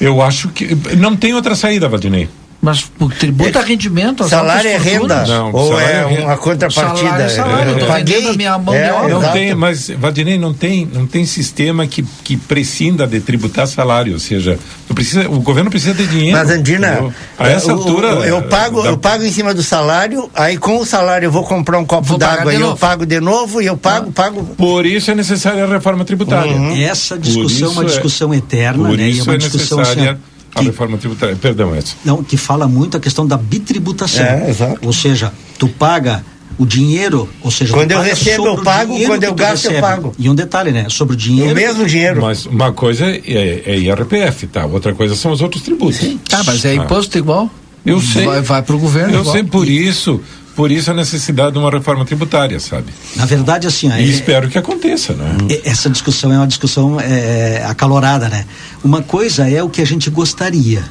Eu acho que. Não tem outra saída, Valdinei. Mas o tributo é, rendimento, salário é renda não, ou é, é uma contrapartida. Salário é salário, eu, eu paguei a minha mão é, de obra. Não tem, mas Valdinei não tem, não tem sistema que que prescinda de tributar salário, ou seja, precisa, o governo precisa de dinheiro. Mas Andina, a essa altura eu, eu pago, da... eu pago em cima do salário, aí com o salário eu vou comprar um copo d'água e eu pago de novo e eu pago, ah. pago. Por isso é necessária a reforma tributária. Uhum. Essa discussão é uma discussão eterna, né? Isso é uma discussão necessária a reforma tributária. Perdão, Edson. Não, que fala muito a questão da bitributação. É, exato. Ou seja, tu paga o dinheiro, ou seja, quando eu recebo eu pago, quando eu gasto recebe. eu pago. E um detalhe, né? Sobre o dinheiro. O mesmo dinheiro. Mas uma coisa é, é IRPF, tá? Outra coisa são os outros tributos. Sim. Tá, mas é imposto ah. igual? Eu sei. Vai, vai para o governo. Eu igual. sei por isso por isso a necessidade de uma reforma tributária, sabe? Na verdade, assim. E é, espero que aconteça, né? Essa discussão é uma discussão é, acalorada, né? Uma coisa é o que a gente gostaria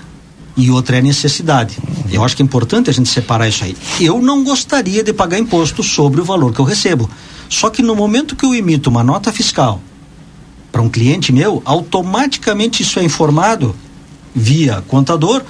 e outra é a necessidade. Eu acho que é importante a gente separar isso aí. Eu não gostaria de pagar imposto sobre o valor que eu recebo. Só que no momento que eu emito uma nota fiscal para um cliente meu, automaticamente isso é informado via contador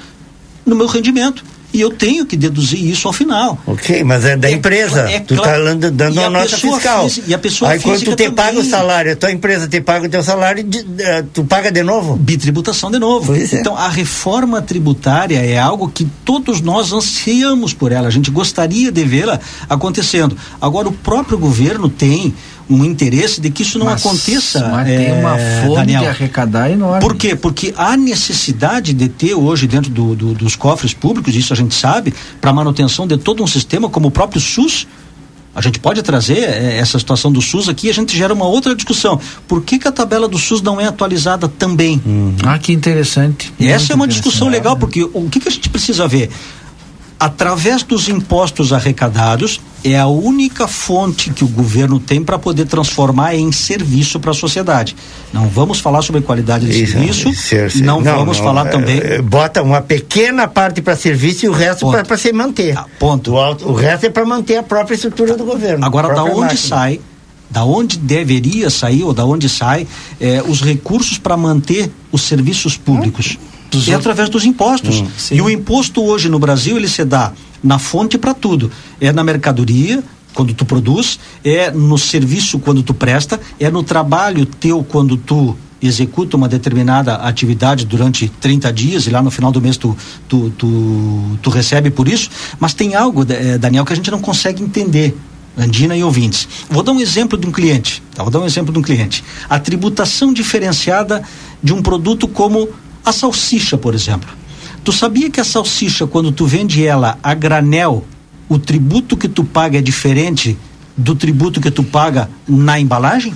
no meu rendimento e eu tenho que deduzir isso ao final. Ok, mas é da é, empresa. É, tu está dando, uma nota fiscal. e a pessoa Aí quando tu te também. paga o salário, a tua empresa te paga o teu salário, de, uh, tu paga de novo? Bitributação de novo. É. Então a reforma tributária é algo que todos nós ansiamos por ela. A gente gostaria de vê-la acontecendo. Agora o próprio governo tem um interesse de que isso não mas, aconteça. Mas é, tem uma fome Daniel. de arrecadar enorme. Por quê? Porque há necessidade de ter hoje dentro do, do, dos cofres públicos, isso a gente sabe, para manutenção de todo um sistema como o próprio SUS. A gente pode trazer é, essa situação do SUS aqui e a gente gera uma outra discussão. Por que, que a tabela do SUS não é atualizada também? Uhum. Ah, que interessante. Essa é uma discussão legal, porque o que, que a gente precisa ver? Através dos impostos arrecadados, é a única fonte que o governo tem para poder transformar em serviço para a sociedade. Não vamos falar sobre qualidade de Isso, serviço, ser, ser, não, não, vamos não, falar é, também. É, bota uma pequena parte para serviço e o resto para se manter. Ah, ponto. O, alto, o resto é para manter a própria estrutura do governo. Agora, da onde máquina. sai da onde deveria sair ou da onde sai eh, os recursos para manter os serviços públicos é através dos impostos. Hum, e o imposto hoje no Brasil ele se dá na fonte para tudo. É na mercadoria, quando tu produz, é no serviço quando tu presta, é no trabalho teu quando tu executa uma determinada atividade durante 30 dias e lá no final do mês tu, tu, tu, tu recebe por isso. Mas tem algo, eh, Daniel, que a gente não consegue entender. Andina e ouvintes. Vou dar um exemplo de um cliente. Tá? Vou dar um exemplo de um cliente. A tributação diferenciada de um produto como a salsicha, por exemplo. Tu sabia que a salsicha, quando tu vende ela a granel, o tributo que tu paga é diferente do tributo que tu paga na embalagem?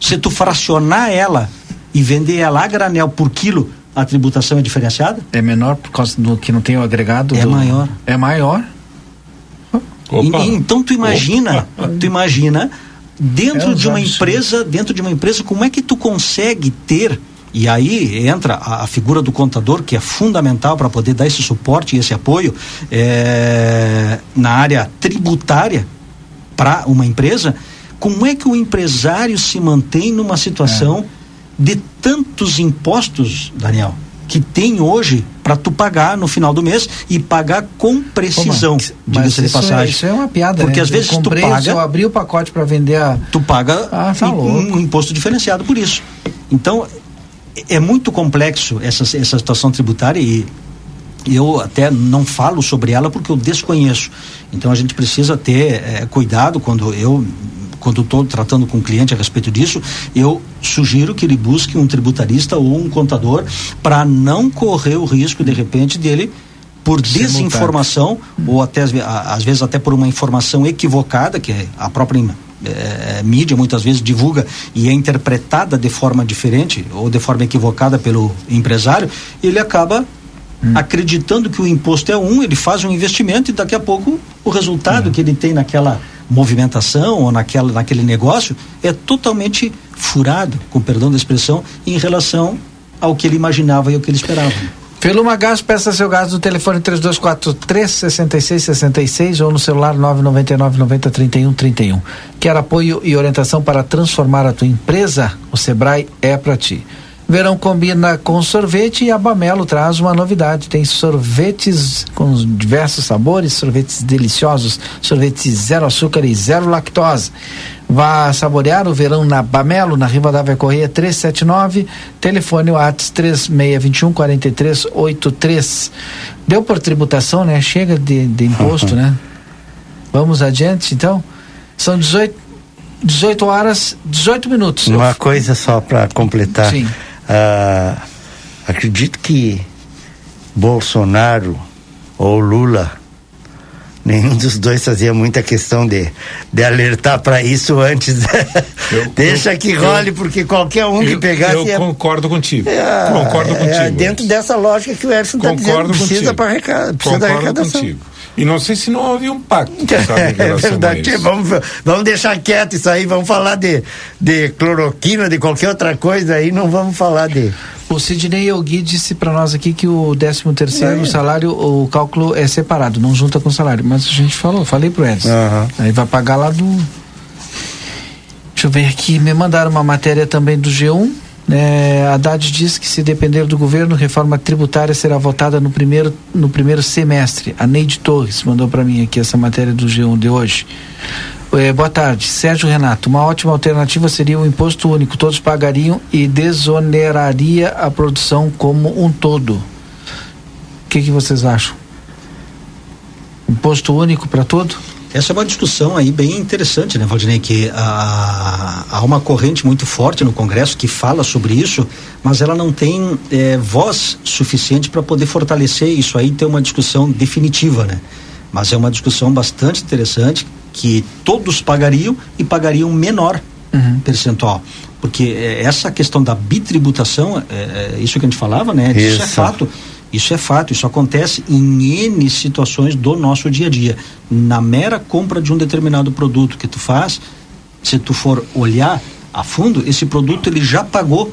Se tu fracionar ela e vender ela a granel por quilo, a tributação é diferenciada? É menor por causa do que não tem o agregado? É do... maior. É maior? E, então tu imagina, Opa. tu imagina dentro é de uma empresa, dentro de uma empresa, como é que tu consegue ter e aí entra a, a figura do contador, que é fundamental para poder dar esse suporte e esse apoio é, na área tributária para uma empresa. Como é que o empresário se mantém numa situação é. de tantos impostos, Daniel? que tem hoje para tu pagar no final do mês e pagar com precisão. Mas, de passagem. É, isso é uma piada, Porque né? às vezes comprei, tu paga. Eu abrir o pacote para vender a. Tu paga ah, tá um, um, imposto diferenciado por isso. Então, é muito complexo essa, essa situação tributária e eu até não falo sobre ela porque eu desconheço. Então a gente precisa ter é, cuidado quando eu quando estou tratando com o cliente a respeito disso, eu sugiro que ele busque um tributarista ou um contador para não correr o risco de repente dele por desinformação ou até às vezes até por uma informação equivocada que é a própria é, mídia muitas vezes divulga e é interpretada de forma diferente ou de forma equivocada pelo empresário, ele acaba hum. acreditando que o imposto é um, ele faz um investimento e daqui a pouco o resultado hum. que ele tem naquela movimentação ou naquela, naquele negócio é totalmente furado, com perdão da expressão, em relação ao que ele imaginava e ao que ele esperava. Feluma Gás, peça seu gás no telefone 3243 6666 ou no celular 999 90 31 31. Quer apoio e orientação para transformar a tua empresa? O Sebrae é para ti. Verão combina com sorvete e a Bamelo traz uma novidade. Tem sorvetes com diversos sabores, sorvetes deliciosos, sorvetes zero açúcar e zero lactose. Vá saborear o verão na Bamelo, na Rivadavia Correia 379, telefone WhatsApp 3621 4383. Deu por tributação, né? Chega de, de imposto, uhum. [laughs] né? Vamos adiante, então? São 18, 18 horas, 18 minutos. Uma coisa só para completar. Sim. Ah, acredito que Bolsonaro ou Lula, [laughs] nenhum dos dois fazia muita questão de, de alertar para isso antes. [laughs] Eu, Deixa eu, que role, eu, porque qualquer um que pegasse. Eu concordo contigo. É, concordo contigo. É, dentro dessa lógica que o Edson está dizendo, precisa, para arrecada, precisa concordo da arrecadação. Contigo. E não sei se não houve um pacto. [laughs] Sabe, é verdade. Vamos, vamos deixar quieto isso aí, vamos falar de, de cloroquina, de qualquer outra coisa aí, não vamos falar de. O Sidney Elgui disse para nós aqui que o 13 terceiro é. salário, o cálculo é separado, não junta com o salário. Mas a gente falou, falei pro Edson. Uhum. Aí vai pagar lá do. Deixa eu ver aqui, me mandaram uma matéria também do G1 é, Haddad diz que se depender do governo, reforma tributária será votada no primeiro, no primeiro semestre. A Neide Torres mandou para mim aqui essa matéria do G1 de hoje. É, boa tarde, Sérgio Renato. Uma ótima alternativa seria o imposto único. Todos pagariam e desoneraria a produção como um todo. O que, que vocês acham? Imposto único para todo? Essa é uma discussão aí bem interessante, né, Valdinei? Que há, há uma corrente muito forte no Congresso que fala sobre isso, mas ela não tem é, voz suficiente para poder fortalecer isso aí e ter uma discussão definitiva, né? Mas é uma discussão bastante interessante que todos pagariam e pagariam menor uhum. percentual. Porque é, essa questão da bitributação, é, é, isso que a gente falava, né? Isso, isso é fato isso é fato, isso acontece em N situações do nosso dia a dia. Na mera compra de um determinado produto que tu faz, se tu for olhar a fundo, esse produto ele já pagou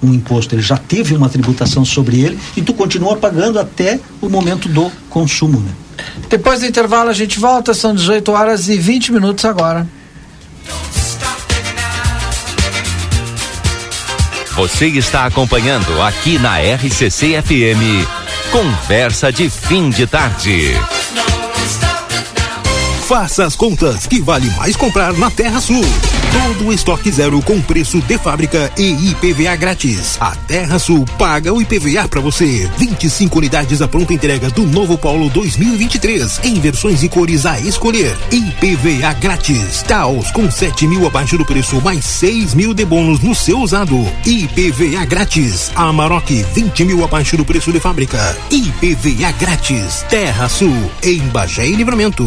um imposto, ele já teve uma tributação sobre ele e tu continua pagando até o momento do consumo, né? Depois do intervalo a gente volta, são 18 horas e 20 minutos agora. Você está acompanhando aqui na RCC FM. Conversa de fim de tarde. Faça as contas que vale mais comprar na Terra Sul. Todo estoque zero com preço de fábrica e IPVA grátis. A Terra Sul paga o IPVA para você. 25 unidades à pronta entrega do novo Polo 2023 em versões e cores a escolher. IPVA grátis. Taos com 7 mil abaixo do preço mais 6 mil de bônus no seu usado. IPVA grátis. Amarok 20 mil abaixo do preço de fábrica. IPVA grátis. Terra Sul em Bagé e Livramento.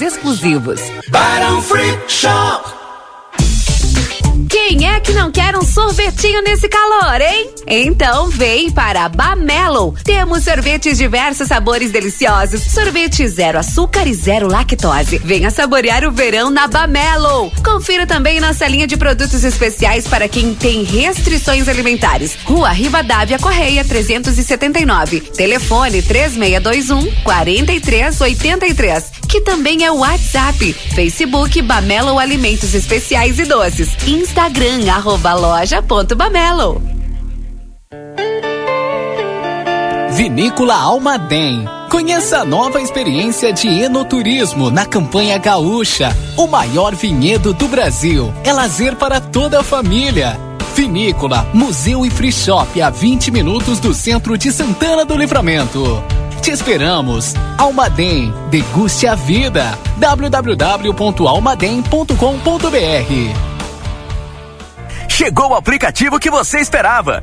exclusivos. Barão Free Shop. Quem é que não quer um sorvetinho nesse calor, hein? Então vem para Bamelo. Temos sorvetes diversos sabores deliciosos. Sorvete zero açúcar e zero lactose. Venha saborear o verão na Bamelo. Confira também nossa linha de produtos especiais para quem tem restrições alimentares. Rua Rivadavia Correia 379. Telefone 3621 4383. Que também é o WhatsApp. Facebook Bamelo Alimentos Especiais e Doces. Insta Instagram, arroba loja.bamelo. Vinícola Almaden Conheça a nova experiência de enoturismo na campanha Gaúcha, o maior vinhedo do Brasil. É lazer para toda a família. Vinícola, museu e free shop a 20 minutos do centro de Santana do Livramento. Te esperamos. Almaden, deguste a vida. www.almaden.com.br Chegou o aplicativo que você esperava.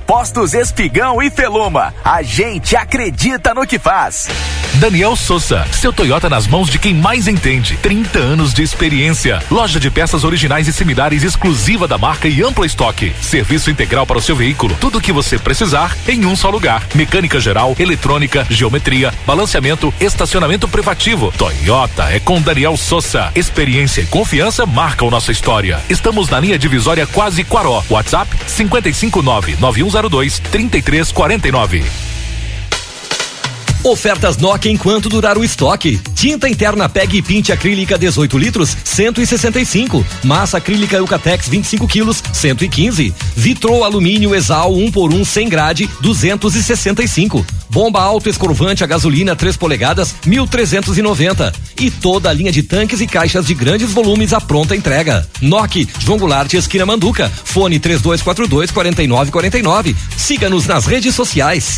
Postos Espigão e Feluma. A gente acredita no que faz. Daniel Souza, seu Toyota nas mãos de quem mais entende. 30 anos de experiência. Loja de peças originais e similares exclusiva da marca e amplo estoque. Serviço integral para o seu veículo. Tudo o que você precisar em um só lugar. Mecânica geral, eletrônica, geometria, balanceamento, estacionamento privativo. Toyota é com Daniel Souza. Experiência e confiança marcam nossa história. Estamos na linha divisória quase Quaró. WhatsApp 559 9102 3349. Ofertas Nokia enquanto durar o estoque. Tinta interna PEG e Pinte acrílica 18 litros, 165. Massa acrílica Eucatex 25 quilos, 115. Vitrô alumínio Exal 1 por 1 100 grade, 265. Bomba alto escorvante a gasolina 3 polegadas, 1390. E toda a linha de tanques e caixas de grandes volumes à pronta entrega. Nokia, João Goulart, esquina Manduca. Fone 3242 4949. Siga-nos nas redes sociais.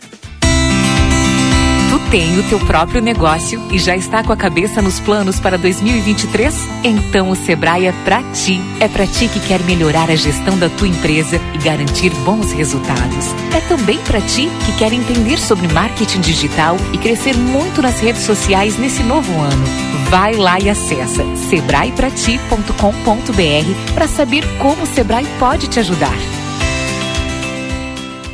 Tem o teu próprio negócio e já está com a cabeça nos planos para 2023? Então o Sebrae é pra ti. É pra ti que quer melhorar a gestão da tua empresa e garantir bons resultados. É também pra ti que quer entender sobre marketing digital e crescer muito nas redes sociais nesse novo ano. Vai lá e acessa sebraeprati.com.br para saber como o Sebrae pode te ajudar.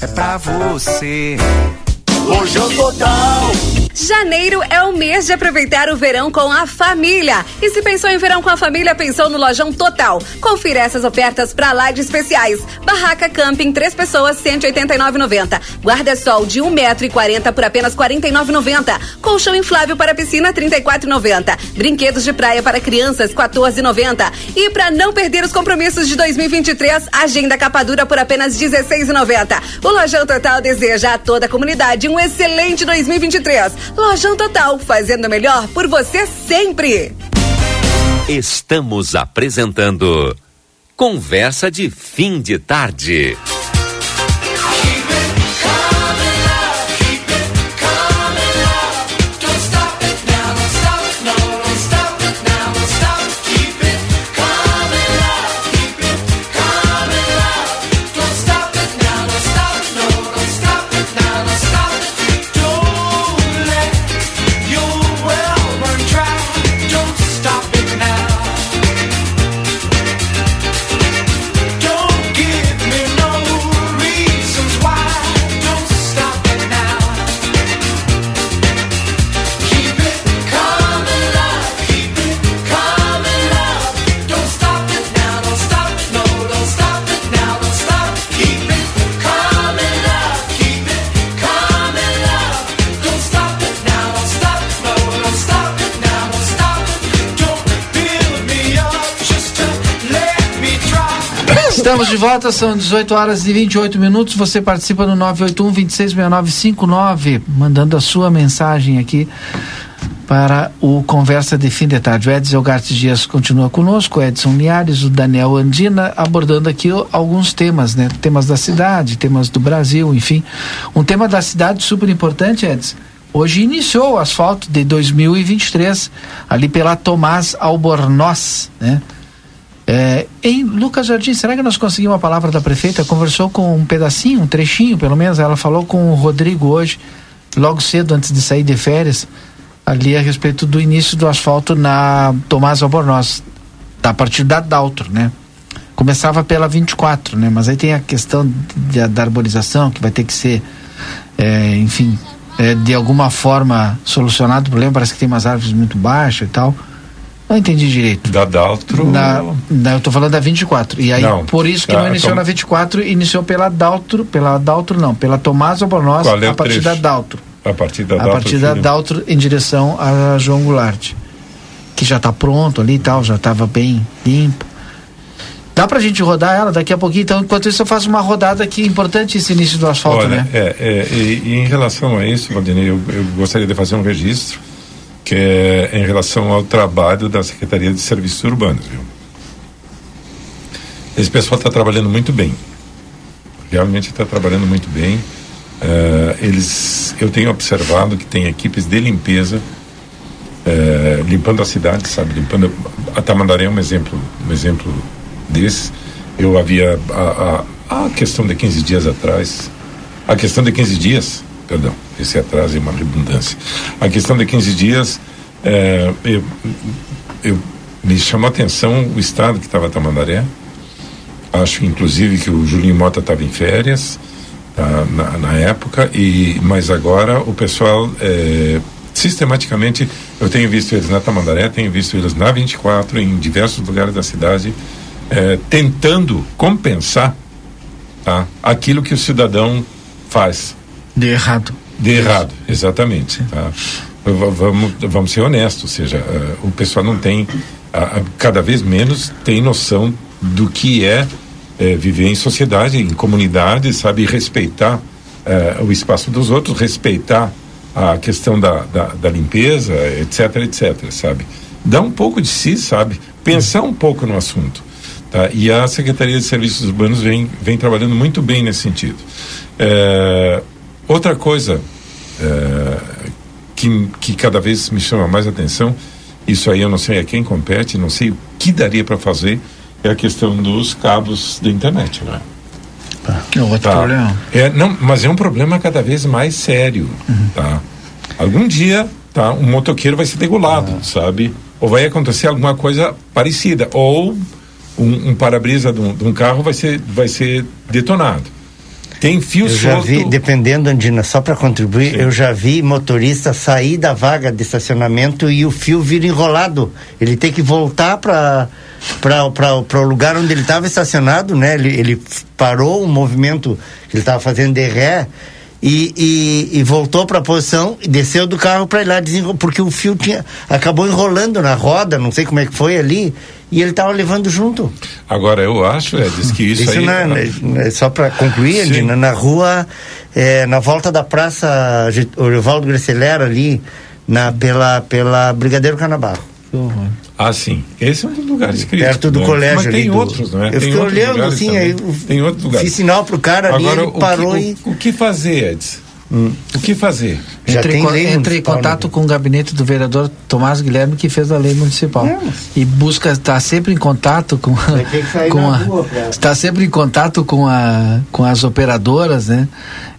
é pra você. Lojão Total. Janeiro é o mês de aproveitar o verão com a família. E se pensou em verão com a família, pensou no Lojão Total. Confira essas ofertas pra lá de especiais. Barraca Camping, três pessoas, 189,90. Guarda-sol de 1,40m por apenas 49,90. Colchão inflável para piscina, 34,90. Brinquedos de praia para crianças, 14,90. E para não perder os compromissos de 2023, agenda capa dura por apenas 16,90. O Lojão Total deseja a toda a comunidade um excelente 2023. Lojão Total, fazendo melhor por você sempre. Estamos apresentando Conversa de Fim de Tarde. Estamos de volta, são 18 horas e 28 minutos. Você participa no 981 266959, mandando a sua mensagem aqui para o Conversa de Fim de Tarde. O Edson Elgartes Dias continua conosco, o Edson Liares, o Daniel Andina, abordando aqui alguns temas, né? Temas da cidade, temas do Brasil, enfim. Um tema da cidade super importante, Edson. Hoje iniciou o asfalto de 2023, ali pela Tomás Albornoz, né? É, em Lucas Jardim, será que nós conseguimos a palavra da prefeita? Conversou com um pedacinho, um trechinho, pelo menos. Ela falou com o Rodrigo hoje, logo cedo, antes de sair de férias ali a respeito do início do asfalto na Tomás Albornoz, a partir da Daltro, né? Começava pela 24, né? Mas aí tem a questão da arborização, que vai ter que ser, é, enfim, é, de alguma forma solucionado o problema. Parece que tem umas árvores muito baixas e tal. Não entendi direito. Da Daltro? Na, na, eu tô falando da 24. E aí, não, por isso que tá, não iniciou tom... na 24, iniciou pela Daltro, pela Daltro não, pela Tomás Albornoz, é a partir trecho? da Daltro. A partir da a partir da Daltro em direção a João Goulart. Que já está pronto ali e tal, já estava bem limpo. Dá pra gente rodar ela daqui a pouquinho, então enquanto isso eu faço uma rodada aqui importante esse início do asfalto, Olha, né? É, é e, e, em relação a isso, Valdinei, eu, eu, gostaria de fazer um registro que é em relação ao trabalho da Secretaria de Serviços Urbanos, viu? Esse pessoal está trabalhando muito bem. Realmente está trabalhando muito bem. Uh, eles, eu tenho observado que tem equipes de limpeza uh, limpando a cidade, sabe, limpando a Tamandaré é um exemplo, um exemplo desse. Eu havia a, a, a, questão de 15 dias atrás, a questão de 15 dias, perdão, esse atraso é uma redundância. A questão de 15 dias, uh, eu, eu me chamou a atenção o estado que estava Tamandaré. Acho inclusive que o Julinho Mota estava em férias tá, na, na, época, e, mas agora o pessoal é, sistematicamente, eu tenho visto eles na Tamandaré, tenho visto eles na 24, em diversos lugares da cidade, é, tentando compensar tá, aquilo que o cidadão faz. De errado. De errado, exatamente. Tá? Vamos, vamos ser honestos, ou seja, uh, o pessoal não tem, cada vez menos tem noção do que é é, viver em sociedade, em comunidade, sabe, respeitar é, o espaço dos outros, respeitar a questão da, da, da, limpeza, etc, etc, sabe? Dá um pouco de si, sabe? Pensar um pouco no assunto. Tá? E a Secretaria de Serviços Urbanos vem, vem trabalhando muito bem nesse sentido. É, outra coisa é, que, que cada vez me chama mais atenção, isso aí eu não sei a quem compete, não sei o que daria para fazer, é a questão dos cabos da internet, né? É outro tá. problema. É, não, mas é um problema cada vez mais sério, uhum. tá? Algum dia, tá, um motoqueiro vai ser degolado, uhum. sabe? Ou vai acontecer alguma coisa parecida, ou um, um para-brisa de, um, de um carro vai ser, vai ser detonado. Tem fio eu já vi, dependendo, Andina, só para contribuir, Sim. eu já vi motorista sair da vaga de estacionamento e o fio vir enrolado. Ele tem que voltar para para o lugar onde ele estava estacionado, né? Ele, ele parou o movimento que ele estava fazendo de ré e, e, e voltou para a posição e desceu do carro para ir lá porque o fio tinha acabou enrolando na roda, não sei como é que foi ali e ele estava levando junto. Agora eu acho, é, diz que isso, isso aí. Na, na, só para concluir, Sim. na, na rua, é, na volta da praça Orivaldo Grecelera ali, na pela pela Brigadeiro Canabarro. Ah, sim. Esse é um dos lugares críticos. Perto do né? colégio Mas ali. tem do... outros, não é? Eu fiquei olhando assim, aí tem outros lugares. fiz sinal pro cara ali, Agora, ele parou que, e... O, o que fazer, Edson? Hum. O que fazer? Já entre, tem entre em contato né? com o gabinete do vereador Tomás Guilherme que fez a lei municipal é, e busca estar sempre em contato com [laughs] com a, está sempre em contato com a com as operadoras, né?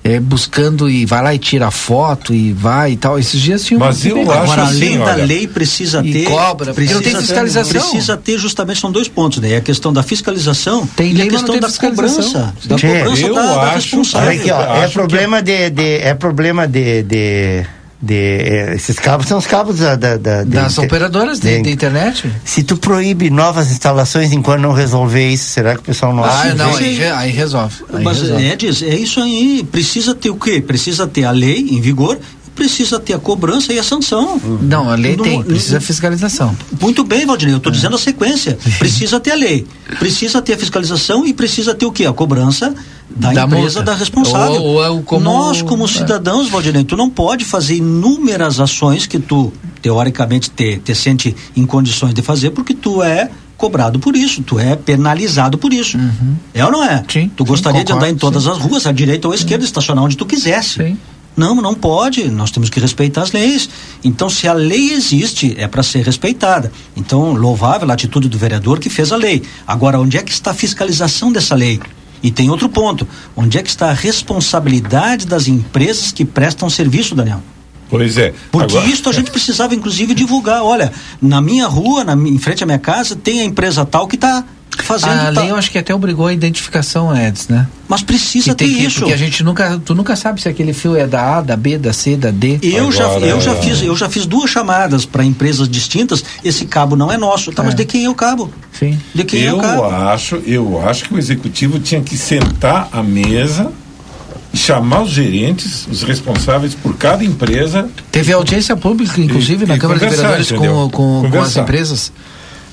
É, buscando e vai lá e tira foto e vai e tal. Esses dias tinha Mas eu Agora, acho além assim, da olha, lei precisa ter cobra, precisa tem fiscalização. Precisa ter justamente são dois pontos, né? A questão da fiscalização tem e a questão da cobrança, da cobrança eu da, da acho, responsável. Aqui, ó, é problema de, de é problema de, de de eh, esses cabos são os cabos da, da, da das de, operadoras de, de, internet. Se tu proíbe novas instalações enquanto não resolver isso, será que o pessoal não Ah, não, aí, aí, resolve. Aí Mas resolve. É, diz, é isso aí, precisa ter o quê? Precisa ter a lei em vigor precisa ter a cobrança e a sanção. Não, a lei tem, precisa no, fiscalização. Muito bem, Valdinei, eu estou é. dizendo a sequência. [laughs] Precisa ter a lei, precisa ter a fiscalização e precisa ter o quê? A cobrança da, da empresa, multa. da responsável. Ou, ou é como... Nós, como é. cidadãos, Valdinei, tu não pode fazer inúmeras ações que tu, teoricamente, te, te sente em condições de fazer, porque tu é cobrado por isso, tu é penalizado por isso. Uhum. É ou não é? Sim, tu gostaria sim, de andar em todas sim. as ruas, à direita ou à esquerda, estacionar onde tu quisesse. Sim. Não, não pode. Nós temos que respeitar as leis. Então, se a lei existe, é para ser respeitada. Então, louvável a atitude do vereador que fez a lei. Agora, onde é que está a fiscalização dessa lei? E tem outro ponto. Onde é que está a responsabilidade das empresas que prestam serviço, Daniel? Pois é. Porque Agora... isso a gente precisava, inclusive, divulgar. Olha, na minha rua, na, em frente à minha casa, tem a empresa tal que está fazendo. A lei eu acho que até obrigou a identificação, Eds, né? Mas precisa ter que, isso. Porque a gente nunca, tu nunca sabe se aquele fio é da A, da B, da C, da D. Eu Agora, já, eu já fiz, eu já fiz duas chamadas para empresas distintas. Esse cabo não é nosso, tá? É. Mas de quem é o cabo? Sim. De quem eu é o cabo? acho, eu acho que o executivo tinha que sentar à mesa chamar os gerentes, os responsáveis por cada empresa. Teve audiência pública, inclusive, e, na e Câmara de Vereadores com, com, com, as empresas.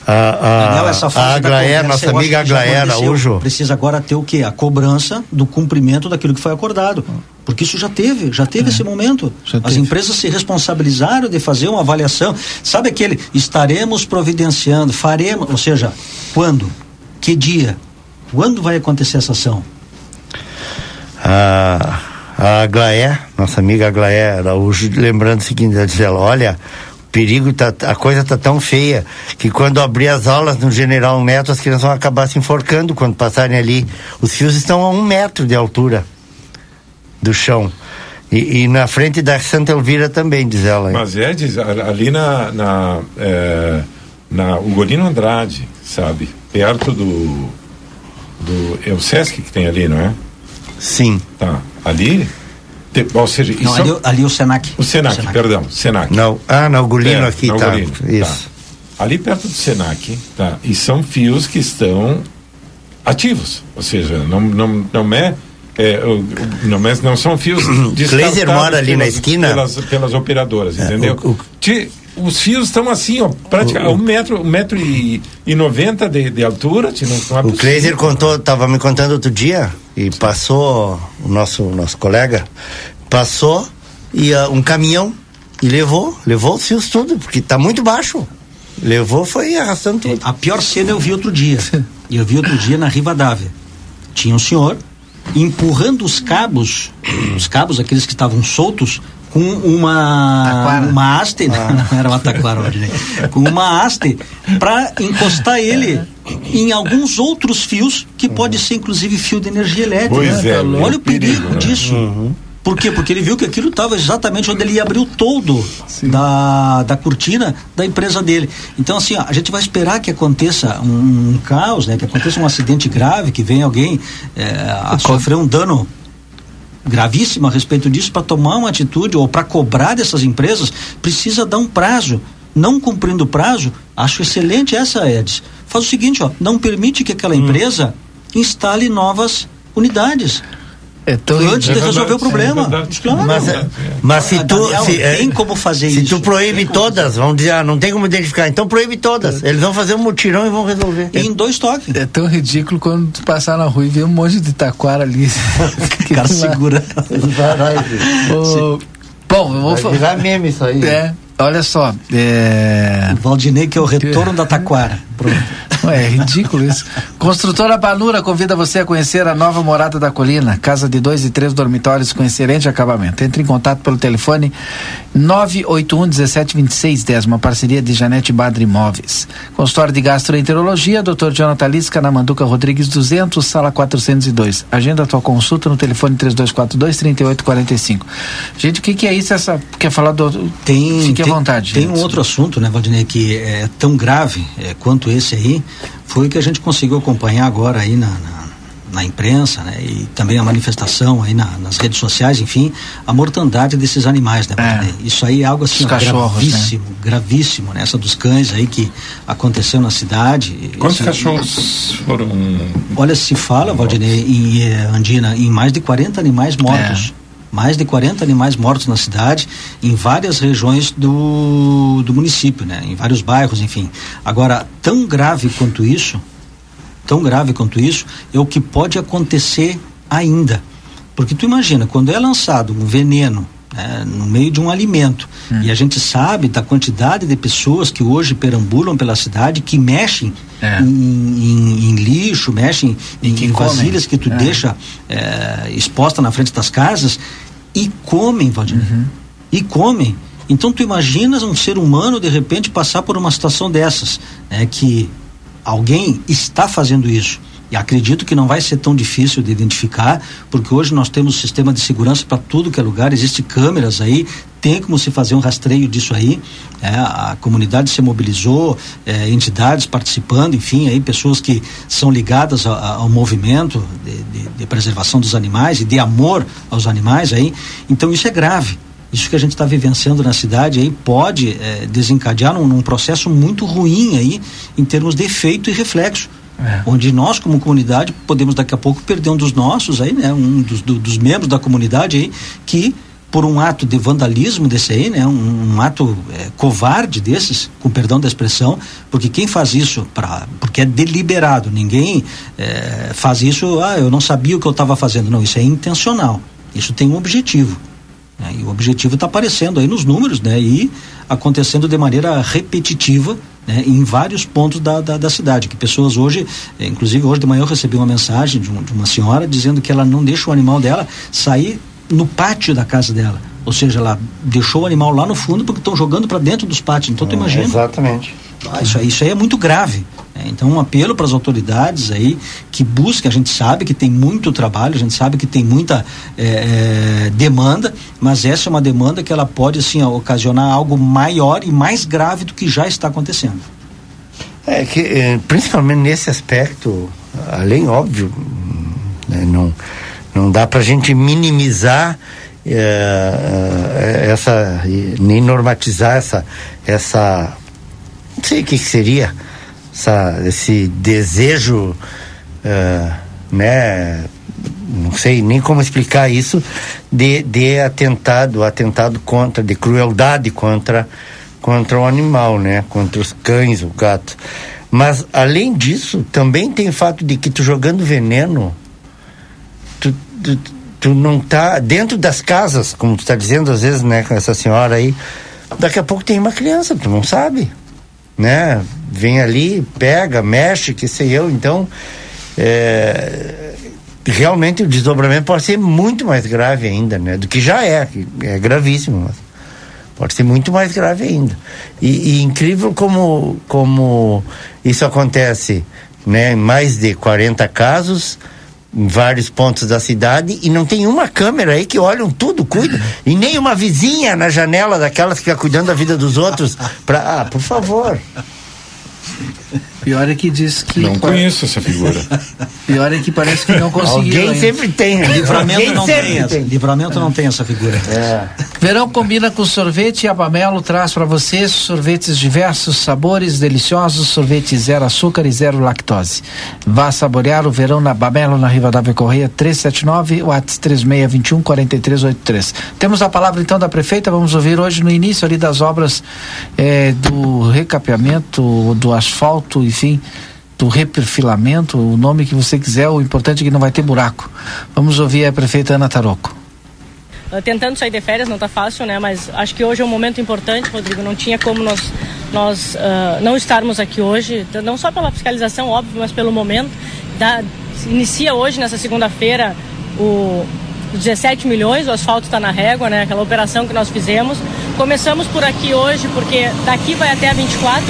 A, a, Daniel, essa a Aglaé, nossa amiga Aglaé Araújo. Precisa agora ter o quê? A cobrança do cumprimento daquilo que foi acordado. Porque isso já teve, já teve é, esse momento. As empresas se responsabilizaram de fazer uma avaliação. Sabe aquele estaremos providenciando, faremos, ou seja, quando? Que dia? Quando vai acontecer essa ação? A, a Aglaé, nossa amiga Aglaé Araújo, lembrando o seguinte, ela diz ela, olha, perigo tá, a coisa tá tão feia que quando abrir as aulas no General Neto as crianças vão acabar se enforcando quando passarem ali. Os fios estão a um metro de altura do chão. E, e na frente da Santa Elvira também, diz ela. Mas é, diz, ali na, na, é, na Ugolino Andrade, sabe? Perto do, do. É o Sesc que tem ali, não é? Sim. Tá. Ali te, ou seja, não, ali, é, ali o Senac. O Senac, o Senac. perdão, Senac. Não, ah, na Ugolino aqui, na tá. Isso. Tá. Ali perto do Senac, tá? E são fios que estão ativos, ou seja, não, não, não é é, não, é, não são fios [clears throat] Glazer mora ali pelas, na esquina pelas, pelas operadoras, é, entendeu? O, o... Te, os fios estão assim, ó, praticamente um metro, um metro e, e noventa de, de altura. Não, não é o Kleiser contou, estava me contando outro dia e passou o nosso nosso colega passou e uh, um caminhão e levou, levou os fios tudo porque está muito baixo. Levou, foi arrastando tudo. A pior cena eu vi outro dia. eu vi outro dia na Rivadavia. Tinha um senhor empurrando os cabos, os cabos aqueles que estavam soltos com uma taquara. uma haste, ah. não era uma taquara, com uma haste para encostar ele em alguns outros fios que uhum. pode ser inclusive fio de energia elétrica. Pois é, Olha o perigo, perigo né? disso. Uhum. Por quê? Porque ele viu que aquilo estava exatamente onde ele ia abrir o toldo da, da cortina da empresa dele. Então, assim, ó, a gente vai esperar que aconteça um, um, caos, né? Que aconteça um acidente grave, que venha alguém é, a sofrer um dano gravíssimo a respeito disso para tomar uma atitude ou para cobrar dessas empresas, precisa dar um prazo. Não cumprindo o prazo, acho excelente essa, Eds. Faz o seguinte, ó, não permite que aquela hum. empresa instale novas unidades. É tão antes de resolver o problema. É claro. Mas, é, mas se tu Daniel, se, tem como fazer se isso. Se tu proíbe todas, vão dizer, ah, não tem como identificar, então proíbe todas. Eles vão fazer um mutirão e vão resolver. em dois toques. É tão ridículo quando tu passar na rua e ver um monte de taquara ali. o [laughs] cara segura. oh, bom, eu vou falar. virar meme isso aí. É. Olha só. É... O Valdinei, que é o retorno [laughs] da taquara. Pronto. É ridículo isso. Construtora Panura convida você a conhecer a nova morada da colina, casa de dois e três dormitórios com excelente acabamento. Entre em contato pelo telefone 981 1726 10, uma parceria de Janete Badre Imóveis. Consultório de Gastroenterologia, Dr. Jonathan Lisca, na Manduca Rodrigues 200, sala 402. Agenda a tua consulta no telefone 3242 3845. Gente, o que, que é isso? Essa quer falar do tem Fique tem, à vontade. Tem um outro assunto, né, Valdinei, que é tão grave é, quanto esse aí, foi o que a gente conseguiu acompanhar agora aí na, na, na imprensa, né? E também a manifestação aí na, nas redes sociais, enfim, a mortandade desses animais, né? É. Isso aí é algo assim gravíssimo, né? gravíssimo, né? Essa dos cães aí que aconteceu na cidade. Quantos isso, cachorros foram? Olha, se fala, Valdinei, em eh, Andina, em mais de 40 animais mortos. É mais de 40 animais mortos na cidade, em várias regiões do, do município, né? Em vários bairros, enfim. Agora, tão grave quanto isso, tão grave quanto isso, é o que pode acontecer ainda. Porque tu imagina, quando é lançado um veneno né, no meio de um alimento. Hum. E a gente sabe da quantidade de pessoas que hoje perambulam pela cidade que mexem é. em, em, em, lixo, mexem em, em vasilhas que tu é. deixa é, exposta na frente das casas e comem, Valdir. Uhum. E comem. Então tu imaginas um ser humano de repente passar por uma situação dessas, né, que alguém está fazendo isso. E acredito que não vai ser tão difícil de identificar, porque hoje nós temos sistema de segurança para tudo que é lugar, existem câmeras aí, tem como se fazer um rastreio disso aí. É, a comunidade se mobilizou, é, entidades participando, enfim, aí pessoas que são ligadas a, a, ao movimento de, de, de, preservação dos animais e de amor aos animais aí. Então isso é grave. Isso que a gente está vivenciando na cidade aí pode é, desencadear num, num processo muito ruim aí em termos de efeito e reflexo é. Onde nós, como comunidade, podemos daqui a pouco perder um dos nossos aí, né? Um dos, do, dos membros da comunidade aí, que por um ato de vandalismo desse aí, né? Um, um ato é, covarde desses, com perdão da expressão, porque quem faz isso para, porque é deliberado, ninguém é, faz isso, ah, eu não sabia o que eu estava fazendo, não, isso é intencional, isso tem um objetivo. Né? E o objetivo está aparecendo aí nos números, né? E acontecendo de maneira repetitiva né, em vários pontos da, da, da, cidade, que pessoas hoje, eh, inclusive hoje de manhã eu recebi uma mensagem de, um, de, uma senhora dizendo que ela não deixa o animal dela sair no pátio da casa dela. Ou seja, ela deixou o animal lá no fundo porque estão jogando para dentro dos pátios. Então, tu é, imagina. Exatamente. Ah, isso, aí, isso aí é muito grave. Né? Então, um apelo para as autoridades aí que busquem. A gente sabe que tem muito trabalho, a gente sabe que tem muita é, demanda, mas essa é uma demanda que ela pode, assim, ocasionar algo maior e mais grave do que já está acontecendo. É que, eh, principalmente nesse aspecto, além óbvio, né, não, não dá para a gente minimizar é, essa nem normatizar essa essa não sei o que, que seria essa, esse desejo uh, né não sei nem como explicar isso de, de atentado atentado contra de crueldade contra contra o animal né contra os cães o gato. Mas além disso também tem o fato de que tu jogando veneno tu, tu tu não tá dentro das casas, como tu está dizendo às vezes, né, com essa senhora aí, daqui a pouco tem uma criança, tu não sabe, né? Vem ali, pega, mexe, que sei eu, então é, realmente o desdobramento pode ser muito mais grave ainda, né? Do que já é, é gravíssimo, mas pode ser muito mais grave ainda. E, e incrível como, como isso acontece, né? Em mais de 40 casos, em vários pontos da cidade e não tem uma câmera aí que olham tudo, cuida. E nem uma vizinha na janela daquelas que fica cuidando da vida dos outros. Pra, ah, por favor. Pior é que diz que. Não conheço essa figura. [laughs] Pior é que parece que não conseguiu. Alguém ainda. sempre tem. Livramento Alguém não tem, tem. Livramento não tem essa figura. É. Verão combina com sorvete e a Bamelo traz para vocês sorvetes diversos sabores deliciosos, sorvete zero açúcar e zero lactose. Vá saborear o verão na Bamelo, na Rivadavia Correia 379, WhatsApp 3621 4383. Temos a palavra então da prefeita, vamos ouvir hoje no início ali das obras eh, do recapeamento do asfalto e enfim, do reperfilamento, o nome que você quiser, o importante é que não vai ter buraco. Vamos ouvir a prefeita Ana Taroco. Uh, tentando sair de férias, não está fácil, né? Mas acho que hoje é um momento importante, Rodrigo. Não tinha como nós, nós uh, não estarmos aqui hoje, não só pela fiscalização, óbvio, mas pelo momento. Da, inicia hoje, nessa segunda-feira, o 17 milhões, o asfalto está na régua, né? Aquela operação que nós fizemos. Começamos por aqui hoje, porque daqui vai até a 24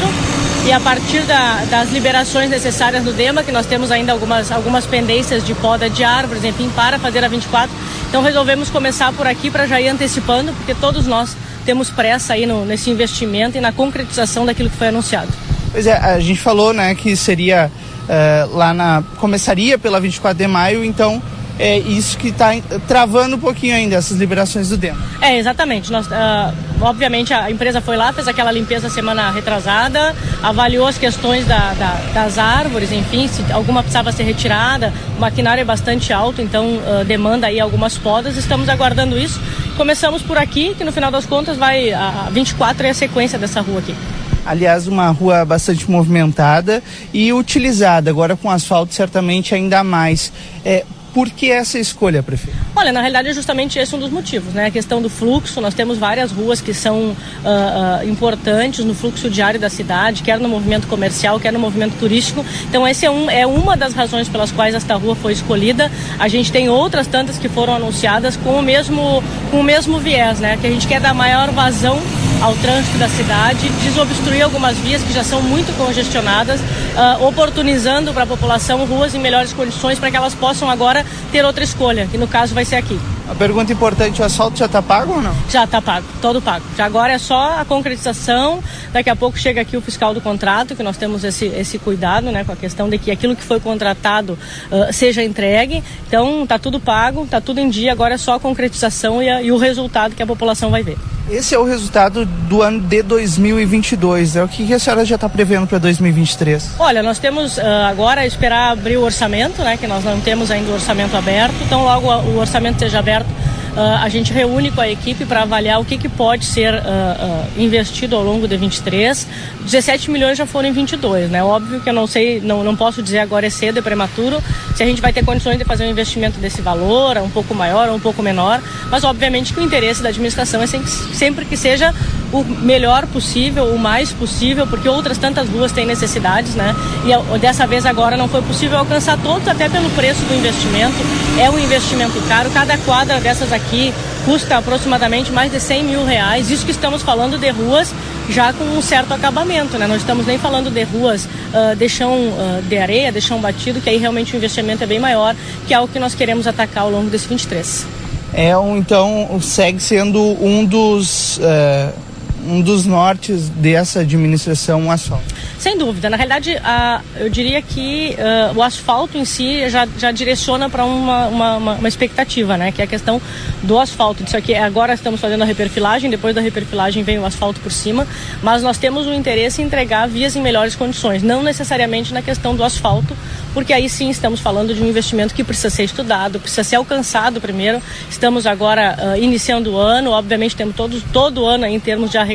e a partir da, das liberações necessárias no DEMA, que nós temos ainda algumas, algumas pendências de poda de árvores, enfim, para fazer a 24. Então resolvemos começar por aqui para já ir antecipando, porque todos nós temos pressa aí no, nesse investimento e na concretização daquilo que foi anunciado. Pois é, a gente falou né, que seria uh, lá na. começaria pela 24 de maio, então é isso que está travando um pouquinho ainda essas liberações do DEMA. É, exatamente. Nós, uh, obviamente a empresa foi lá, fez aquela limpeza semana retrasada, avaliou as questões da, da, das árvores, enfim, se alguma precisava ser retirada, o maquinário é bastante alto, então uh, demanda aí algumas podas, estamos aguardando isso. Começamos por aqui, que no final das contas vai, a 24 é a sequência dessa rua aqui. Aliás, uma rua bastante movimentada e utilizada, agora com asfalto certamente ainda mais. É, por que essa escolha, prefeito? Olha, na realidade é justamente esse um dos motivos, né? A questão do fluxo, nós temos várias ruas que são uh, uh, importantes no fluxo diário da cidade, quer no movimento comercial, quer no movimento turístico. Então esse é, um, é uma das razões pelas quais esta rua foi escolhida. A gente tem outras tantas que foram anunciadas com o mesmo, com o mesmo viés, né? Que a gente quer dar maior vazão ao trânsito da cidade, desobstruir algumas vias que já são muito congestionadas, uh, oportunizando para a população ruas em melhores condições para que elas possam agora ter outra escolha, que no caso vai ser aqui. A pergunta importante, o asfalto já está pago ou não? Já está pago, todo pago. Já agora é só a concretização, daqui a pouco chega aqui o fiscal do contrato, que nós temos esse, esse cuidado né, com a questão de que aquilo que foi contratado uh, seja entregue. Então está tudo pago, está tudo em dia, agora é só a concretização e, a, e o resultado que a população vai ver. Esse é o resultado do ano de 2022. É o que a senhora já está prevendo para 2023? Olha, nós temos uh, agora esperar abrir o orçamento, né? Que nós não temos ainda o orçamento aberto. Então, logo o orçamento seja aberto, a gente reúne com a equipe para avaliar o que, que pode ser uh, uh, investido ao longo de 23. 17 milhões já foram em 22, né? Óbvio que eu não sei, não, não posso dizer agora é cedo, é prematuro, se a gente vai ter condições de fazer um investimento desse valor, um pouco maior ou um pouco menor, mas obviamente que o interesse da administração é sempre, que seja o melhor possível, o mais possível, porque outras tantas ruas têm necessidades, né? E dessa vez agora não foi possível alcançar todos, até pelo preço do investimento. É um investimento caro, cada quadra dessas aqui custa aproximadamente mais de 100 mil reais. Isso que estamos falando de ruas já com um certo acabamento, né? Não estamos nem falando de ruas uh, de chão uh, de areia, de chão batido, que aí realmente o investimento é bem maior, que é o que nós queremos atacar ao longo desse 23. É, então, segue sendo um dos... Uh um dos nortes dessa administração asfalto. Sem dúvida. Na realidade, a, eu diria que uh, o asfalto em si já, já direciona para uma, uma, uma, expectativa, né? Que é a questão do asfalto. Isso aqui, agora estamos fazendo a reperfilagem, depois da reperfilagem vem o asfalto por cima, mas nós temos o interesse em entregar vias em melhores condições, não necessariamente na questão do asfalto, porque aí sim estamos falando de um investimento que precisa ser estudado, precisa ser alcançado primeiro. Estamos agora uh, iniciando o ano, obviamente temos todos, todo o ano em termos de arrecadação,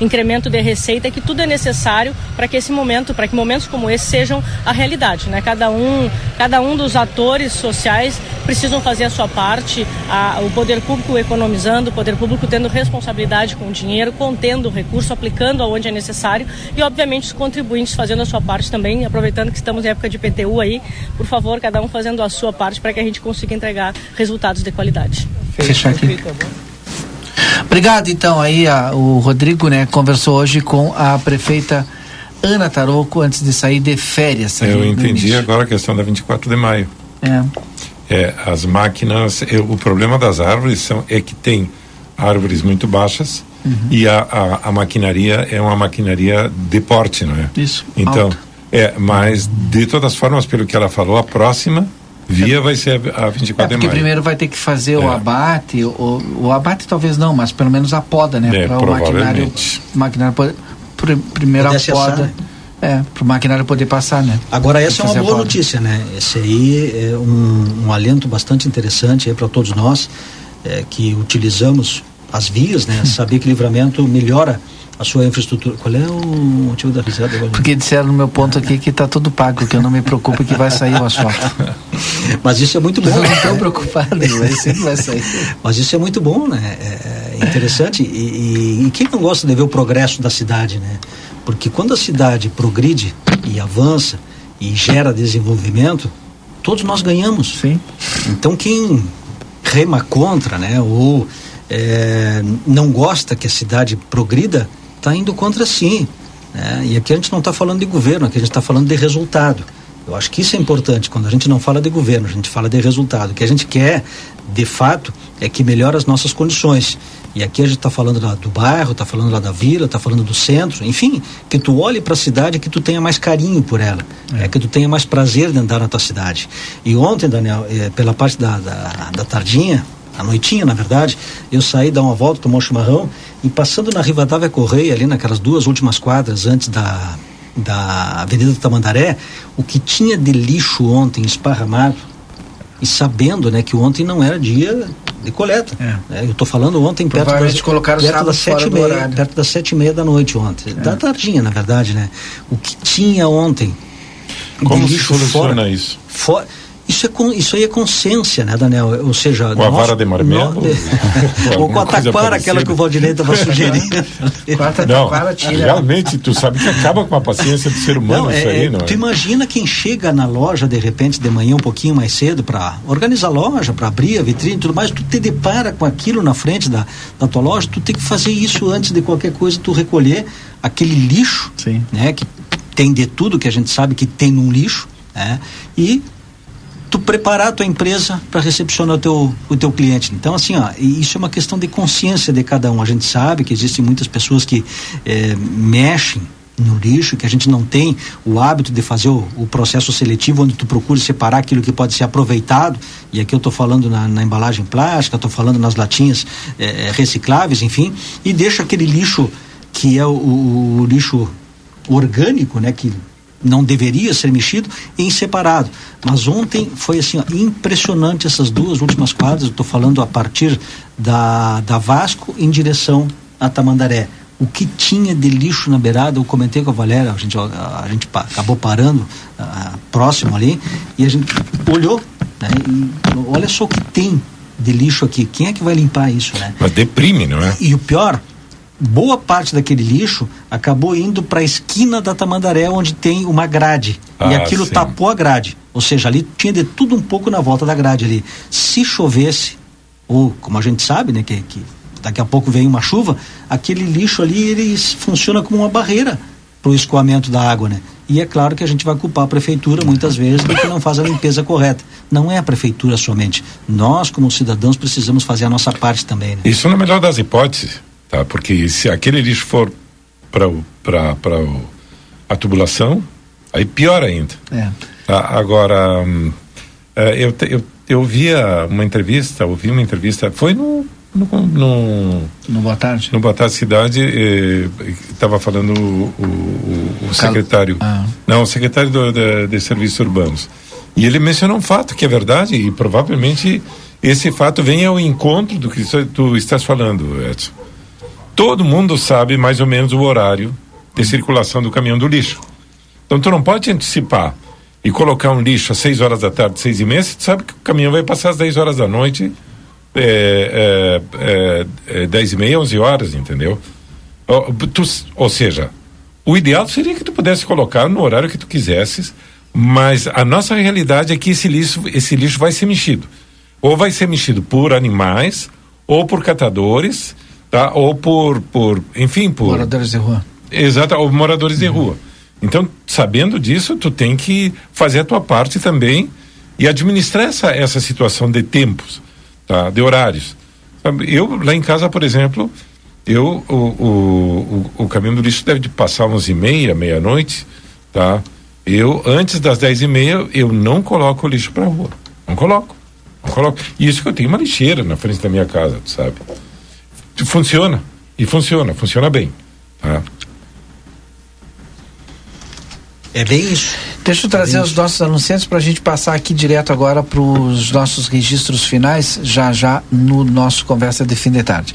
incremento de receita, que tudo é necessário para que esse momento, para que momentos como esse sejam a realidade. Né? Cada, um, cada um dos atores sociais precisam fazer a sua parte, a, o poder público economizando, o poder público tendo responsabilidade com o dinheiro, contendo o recurso, aplicando aonde é necessário e, obviamente, os contribuintes fazendo a sua parte também, aproveitando que estamos em época de PTU aí, por favor, cada um fazendo a sua parte para que a gente consiga entregar resultados de qualidade. Fechar aqui. Obrigado, então. Aí a, o Rodrigo, né, conversou hoje com a prefeita Ana Taroco antes de sair de férias. Eu entendi agora a questão da 24 de maio. É. É, as máquinas, eu, o problema das árvores são, é que tem árvores muito baixas uhum. e a, a, a, maquinaria é uma maquinaria de porte, não é? Isso. Então, alto. é, mas de todas formas, pelo que ela falou, a próxima via vai ser a 24 é, de maio. Porque primeiro vai ter que fazer é. o abate, o, o abate talvez não, mas pelo menos a poda, né? É, Para o maquinário, maquinário poder pr primeira poda. Né? É, para o maquinário poder passar, né? Agora essa é uma boa notícia, né? Esse aí é um, um alento bastante interessante para todos nós é, que utilizamos as vias, né? [laughs] Saber que livramento melhora a sua infraestrutura. Qual é o motivo da risada? Porque disseram no meu ponto aqui que está tudo pago, que eu não me preocupo que vai sair o asfalto. [laughs] Mas isso é muito bom. Não estou preocupado, [laughs] mas sempre vai sair. Mas isso é muito bom, né? É, é interessante. E, e, e quem não gosta de ver o progresso da cidade, né? Porque quando a cidade progride e avança e gera desenvolvimento, todos nós ganhamos. Sim. Então quem rema contra, né, ou é, não gosta que a cidade progrida, está indo contra sim. Né? E aqui a gente não está falando de governo, aqui a gente está falando de resultado. Eu acho que isso é importante. Quando a gente não fala de governo, a gente fala de resultado. O que a gente quer, de fato, é que melhore as nossas condições. E aqui a gente está falando lá do bairro, está falando lá da vila, está falando do centro, enfim, que tu olhe para a cidade e que tu tenha mais carinho por ela, é. que tu tenha mais prazer de andar na tua cidade. E ontem, Daniel, eh, pela parte da, da, da tardinha, a noitinha, na verdade, eu saí dar uma volta, tomar um chimarrão e passando na Rivadavia Correia, ali naquelas duas últimas quadras antes da, da Avenida do Tamandaré, o que tinha de lixo ontem esparramado, e sabendo né, que ontem não era dia de coleta. É. É, eu estou falando ontem perto das, perto das sete e meia, perto das sete e meia da noite ontem, é. da tardinha na verdade, né? O que tinha ontem como se soluciona fora, isso? Fora, isso, é, isso aí é consciência, né, Daniel? Ou seja, com a vara de marmelo? [laughs] ou com a taquara, aquela que o Valdinei estava [laughs] sugerindo. não, realmente, tu sabe que acaba com a paciência do ser humano não, isso é, aí, não é? Tu imagina quem chega na loja, de repente, de manhã, um pouquinho mais cedo, para organizar a loja, para abrir a vitrine e tudo mais, tu te depara com aquilo na frente da, da tua loja, tu tem que fazer isso antes de qualquer coisa, tu recolher aquele lixo, Sim. né, que tem de tudo que a gente sabe que tem num lixo, né, e tu preparar a tua empresa para recepcionar o teu, o teu cliente. Então, assim, ó, isso é uma questão de consciência de cada um. A gente sabe que existem muitas pessoas que é, mexem no lixo, que a gente não tem o hábito de fazer o, o, processo seletivo, onde tu procura separar aquilo que pode ser aproveitado, e aqui eu estou falando na, na, embalagem plástica, estou falando nas latinhas é, recicláveis, enfim, e deixa aquele lixo que é o, o, o lixo orgânico, né, que não deveria ser mexido em separado. Mas ontem foi assim ó, impressionante essas duas últimas quadras. Estou falando a partir da, da Vasco em direção a Tamandaré. O que tinha de lixo na beirada, eu comentei com a Valéria, a gente, a, a gente pa, acabou parando próximo ali e a gente olhou, né? E, olha só o que tem de lixo aqui. Quem é que vai limpar isso, né? Mas deprime, não é? E o pior, boa parte daquele lixo acabou indo para a esquina da Tamandaré, onde tem uma grade. Ah, e aquilo sim. tapou a grade. Ou seja, ali tinha de tudo um pouco na volta da grade ali. Se chovesse, ou como a gente sabe, né, que, que daqui a pouco vem uma chuva, aquele lixo ali ele funciona como uma barreira para o escoamento da água, né? E é claro que a gente vai culpar a prefeitura muitas vezes porque não faz a limpeza correta. Não é a prefeitura somente. Nós, como cidadãos, precisamos fazer a nossa parte também. Né? Isso na melhor das hipóteses tá? Porque se aquele lixo for para para para a tubulação, aí pior ainda. É. Tá? Agora, hum, é, eu, eu eu via uma entrevista, ouvi uma entrevista, foi no no, no, no Boa Tarde? No Boa Tarde Cidade, estava falando o, o, o secretário. Ah. Não, o secretário do, de, de Serviços Urbanos. E ele mencionou um fato que é verdade, e provavelmente esse fato vem ao encontro do que tu estás falando, Edson todo mundo sabe mais ou menos o horário de circulação do caminhão do lixo. Então tu não pode antecipar e colocar um lixo às 6 horas da tarde, seis e meia, você sabe que o caminhão vai passar às 10 horas da noite, é, é, é, 10 é, e meia, 11 horas, entendeu? Ou, tu, ou seja, o ideal seria que tu pudesse colocar no horário que tu quisesses, mas a nossa realidade é que esse lixo, esse lixo vai ser mexido. Ou vai ser mexido por animais, ou por catadores, tá? Ou por, por enfim, por moradores de rua. Exato, ou moradores de rua. Então, sabendo disso, tu tem que fazer a tua parte também e administrar essa, essa situação de tempos, tá? De horários. Eu, lá em casa, por exemplo, eu, o, o, o, o caminho do lixo deve passar onze e meia, meia-noite, tá? Eu, antes das dez e meia, eu não coloco o lixo pra rua. Não coloco. Não coloco. E isso que eu tenho uma lixeira na frente da minha casa, tu sabe? Funciona. E funciona, funciona bem. Tá? É bem isso. Deixa eu trazer é os nossos anunciantes para a gente passar aqui direto agora para os nossos registros finais, já já no nosso Conversa de Fim de Tarde.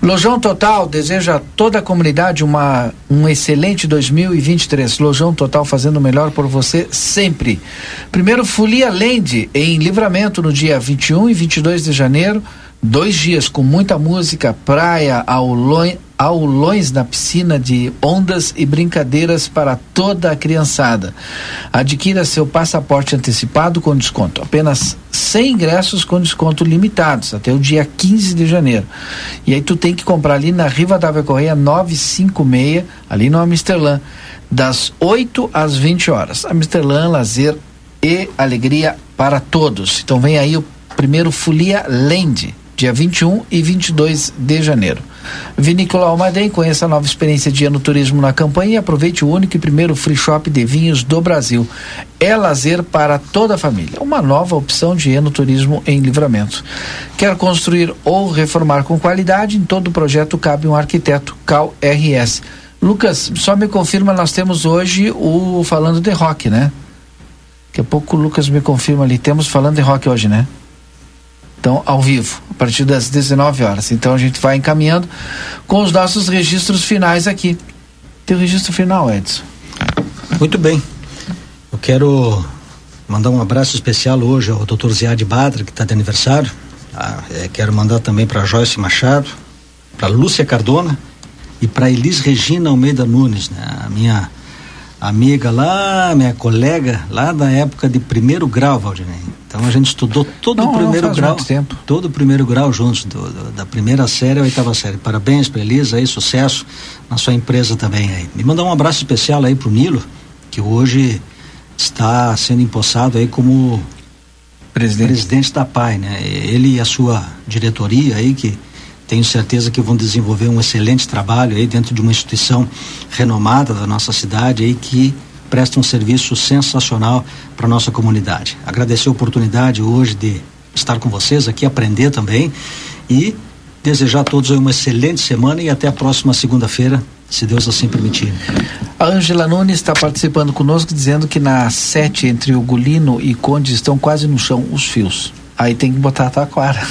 Lojão Total deseja a toda a comunidade uma, um excelente 2023. Lojão Total fazendo o melhor por você sempre. Primeiro, Folia Land em livramento no dia 21 e 22 de janeiro. Dois dias com muita música, praia, aulões, aulões na piscina de ondas e brincadeiras para toda a criançada. Adquira seu passaporte antecipado com desconto. Apenas 100 ingressos com desconto limitados até o dia 15 de janeiro. E aí tu tem que comprar ali na Riva da Correia 956, ali no Amsterdã, das 8 às 20 horas. Amsterdã, lazer e alegria para todos. Então vem aí o primeiro Folia Land dia 21 e 22 de janeiro. Vinícola Almaden, conheça a nova experiência de ano turismo na campanha e aproveite o único e primeiro free shop de vinhos do Brasil. É lazer para toda a família. Uma nova opção de ano turismo em livramento. Quer construir ou reformar com qualidade? Em todo projeto cabe um arquiteto Cal RS. Lucas, só me confirma, nós temos hoje o Falando de Rock, né? Daqui a pouco o Lucas me confirma ali. Temos Falando de Rock hoje, né? Então, ao vivo, a partir das 19 horas. Então a gente vai encaminhando com os nossos registros finais aqui. Tem o registro final, Edson. Muito bem. Eu quero mandar um abraço especial hoje ao Dr. Ziad Badra, que está de aniversário. Ah, é, quero mandar também para Joyce Machado, para Lúcia Cardona e para Elis Regina Almeida Nunes, né? a minha amiga lá, minha colega lá da época de primeiro grau, Valdinei. Então a gente estudou todo Não, o primeiro faz grau, muito tempo. todo o primeiro grau juntos, do, do- da primeira série à oitava série. Parabéns para Elisa aí, sucesso na sua empresa também aí. Me mandar um abraço especial aí pro Nilo, que hoje está sendo empossado aí como presidente, da PAI, né? Ele e a sua diretoria aí que tenho certeza que vão desenvolver um excelente trabalho aí dentro de uma instituição renomada da nossa cidade aí que presta um serviço sensacional para nossa comunidade. Agradecer a oportunidade hoje de estar com vocês aqui, aprender também e desejar a todos uma excelente semana e até a próxima segunda-feira, se Deus assim permitir. A Ângela Nunes está participando conosco dizendo que na sete entre o Gulino e Conde estão quase no chão os fios. Aí tem que botar a taquara.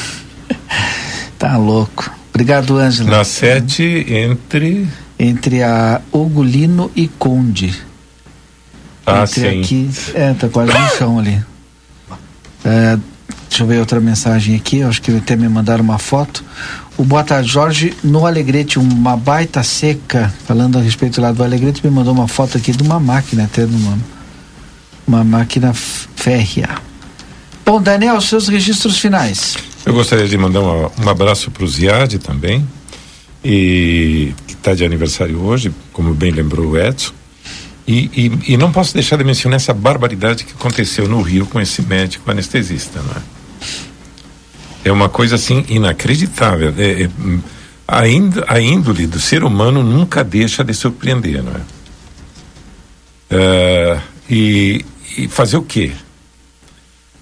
[laughs] tá louco. Obrigado, Ângela. Na sete, entre. Entre a Ugolino e Conde. Ah, entre sim. aqui. É, tá quase no chão ali. É, deixa eu ver outra mensagem aqui. Eu acho que até me mandaram uma foto. O Boa Tarde Jorge, no Alegrete, uma baita seca, falando a respeito lá do Alegrete, me mandou uma foto aqui de uma máquina, até de uma, uma máquina férrea. Bom, Daniel, seus registros finais. Eu gostaria de mandar uma- um abraço para o Ziad também, e que está de aniversário hoje, como bem lembrou o Edson. E, e, e não posso deixar de mencionar essa barbaridade que aconteceu no Rio com esse médico anestesista, não é? É uma coisa assim inacreditável. É, é, a, índ- a índole do ser humano nunca deixa de surpreender, não é? É, e, e fazer o quê?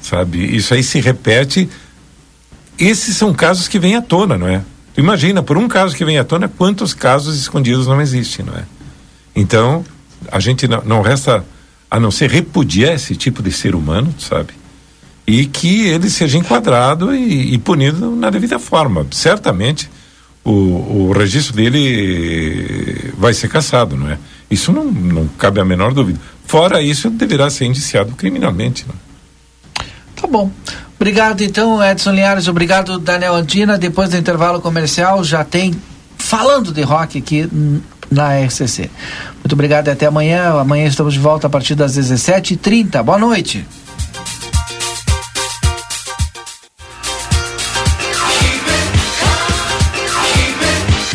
Sabe? Isso aí se repete. Esses são casos que vêm à tona, não é? Tu imagina, por um caso que vem à tona, quantos casos escondidos não existem, não é? Então, a gente não, não resta a não ser repudiar esse tipo de ser humano, sabe? E que ele seja enquadrado e, e punido na devida forma. Certamente, o, o registro dele vai ser cassado, não é? Isso não, não cabe a menor dúvida. Fora isso, ele deverá ser indiciado criminalmente. Não é? Tá bom. Obrigado então, Edson Linhares. Obrigado, Daniel Andina. Depois do intervalo comercial, já tem falando de rock aqui na RCC. Muito obrigado e até amanhã. Amanhã estamos de volta a partir das 17h30. Boa noite.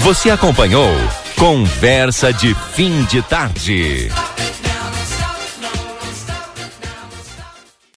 Você acompanhou Conversa de Fim de Tarde.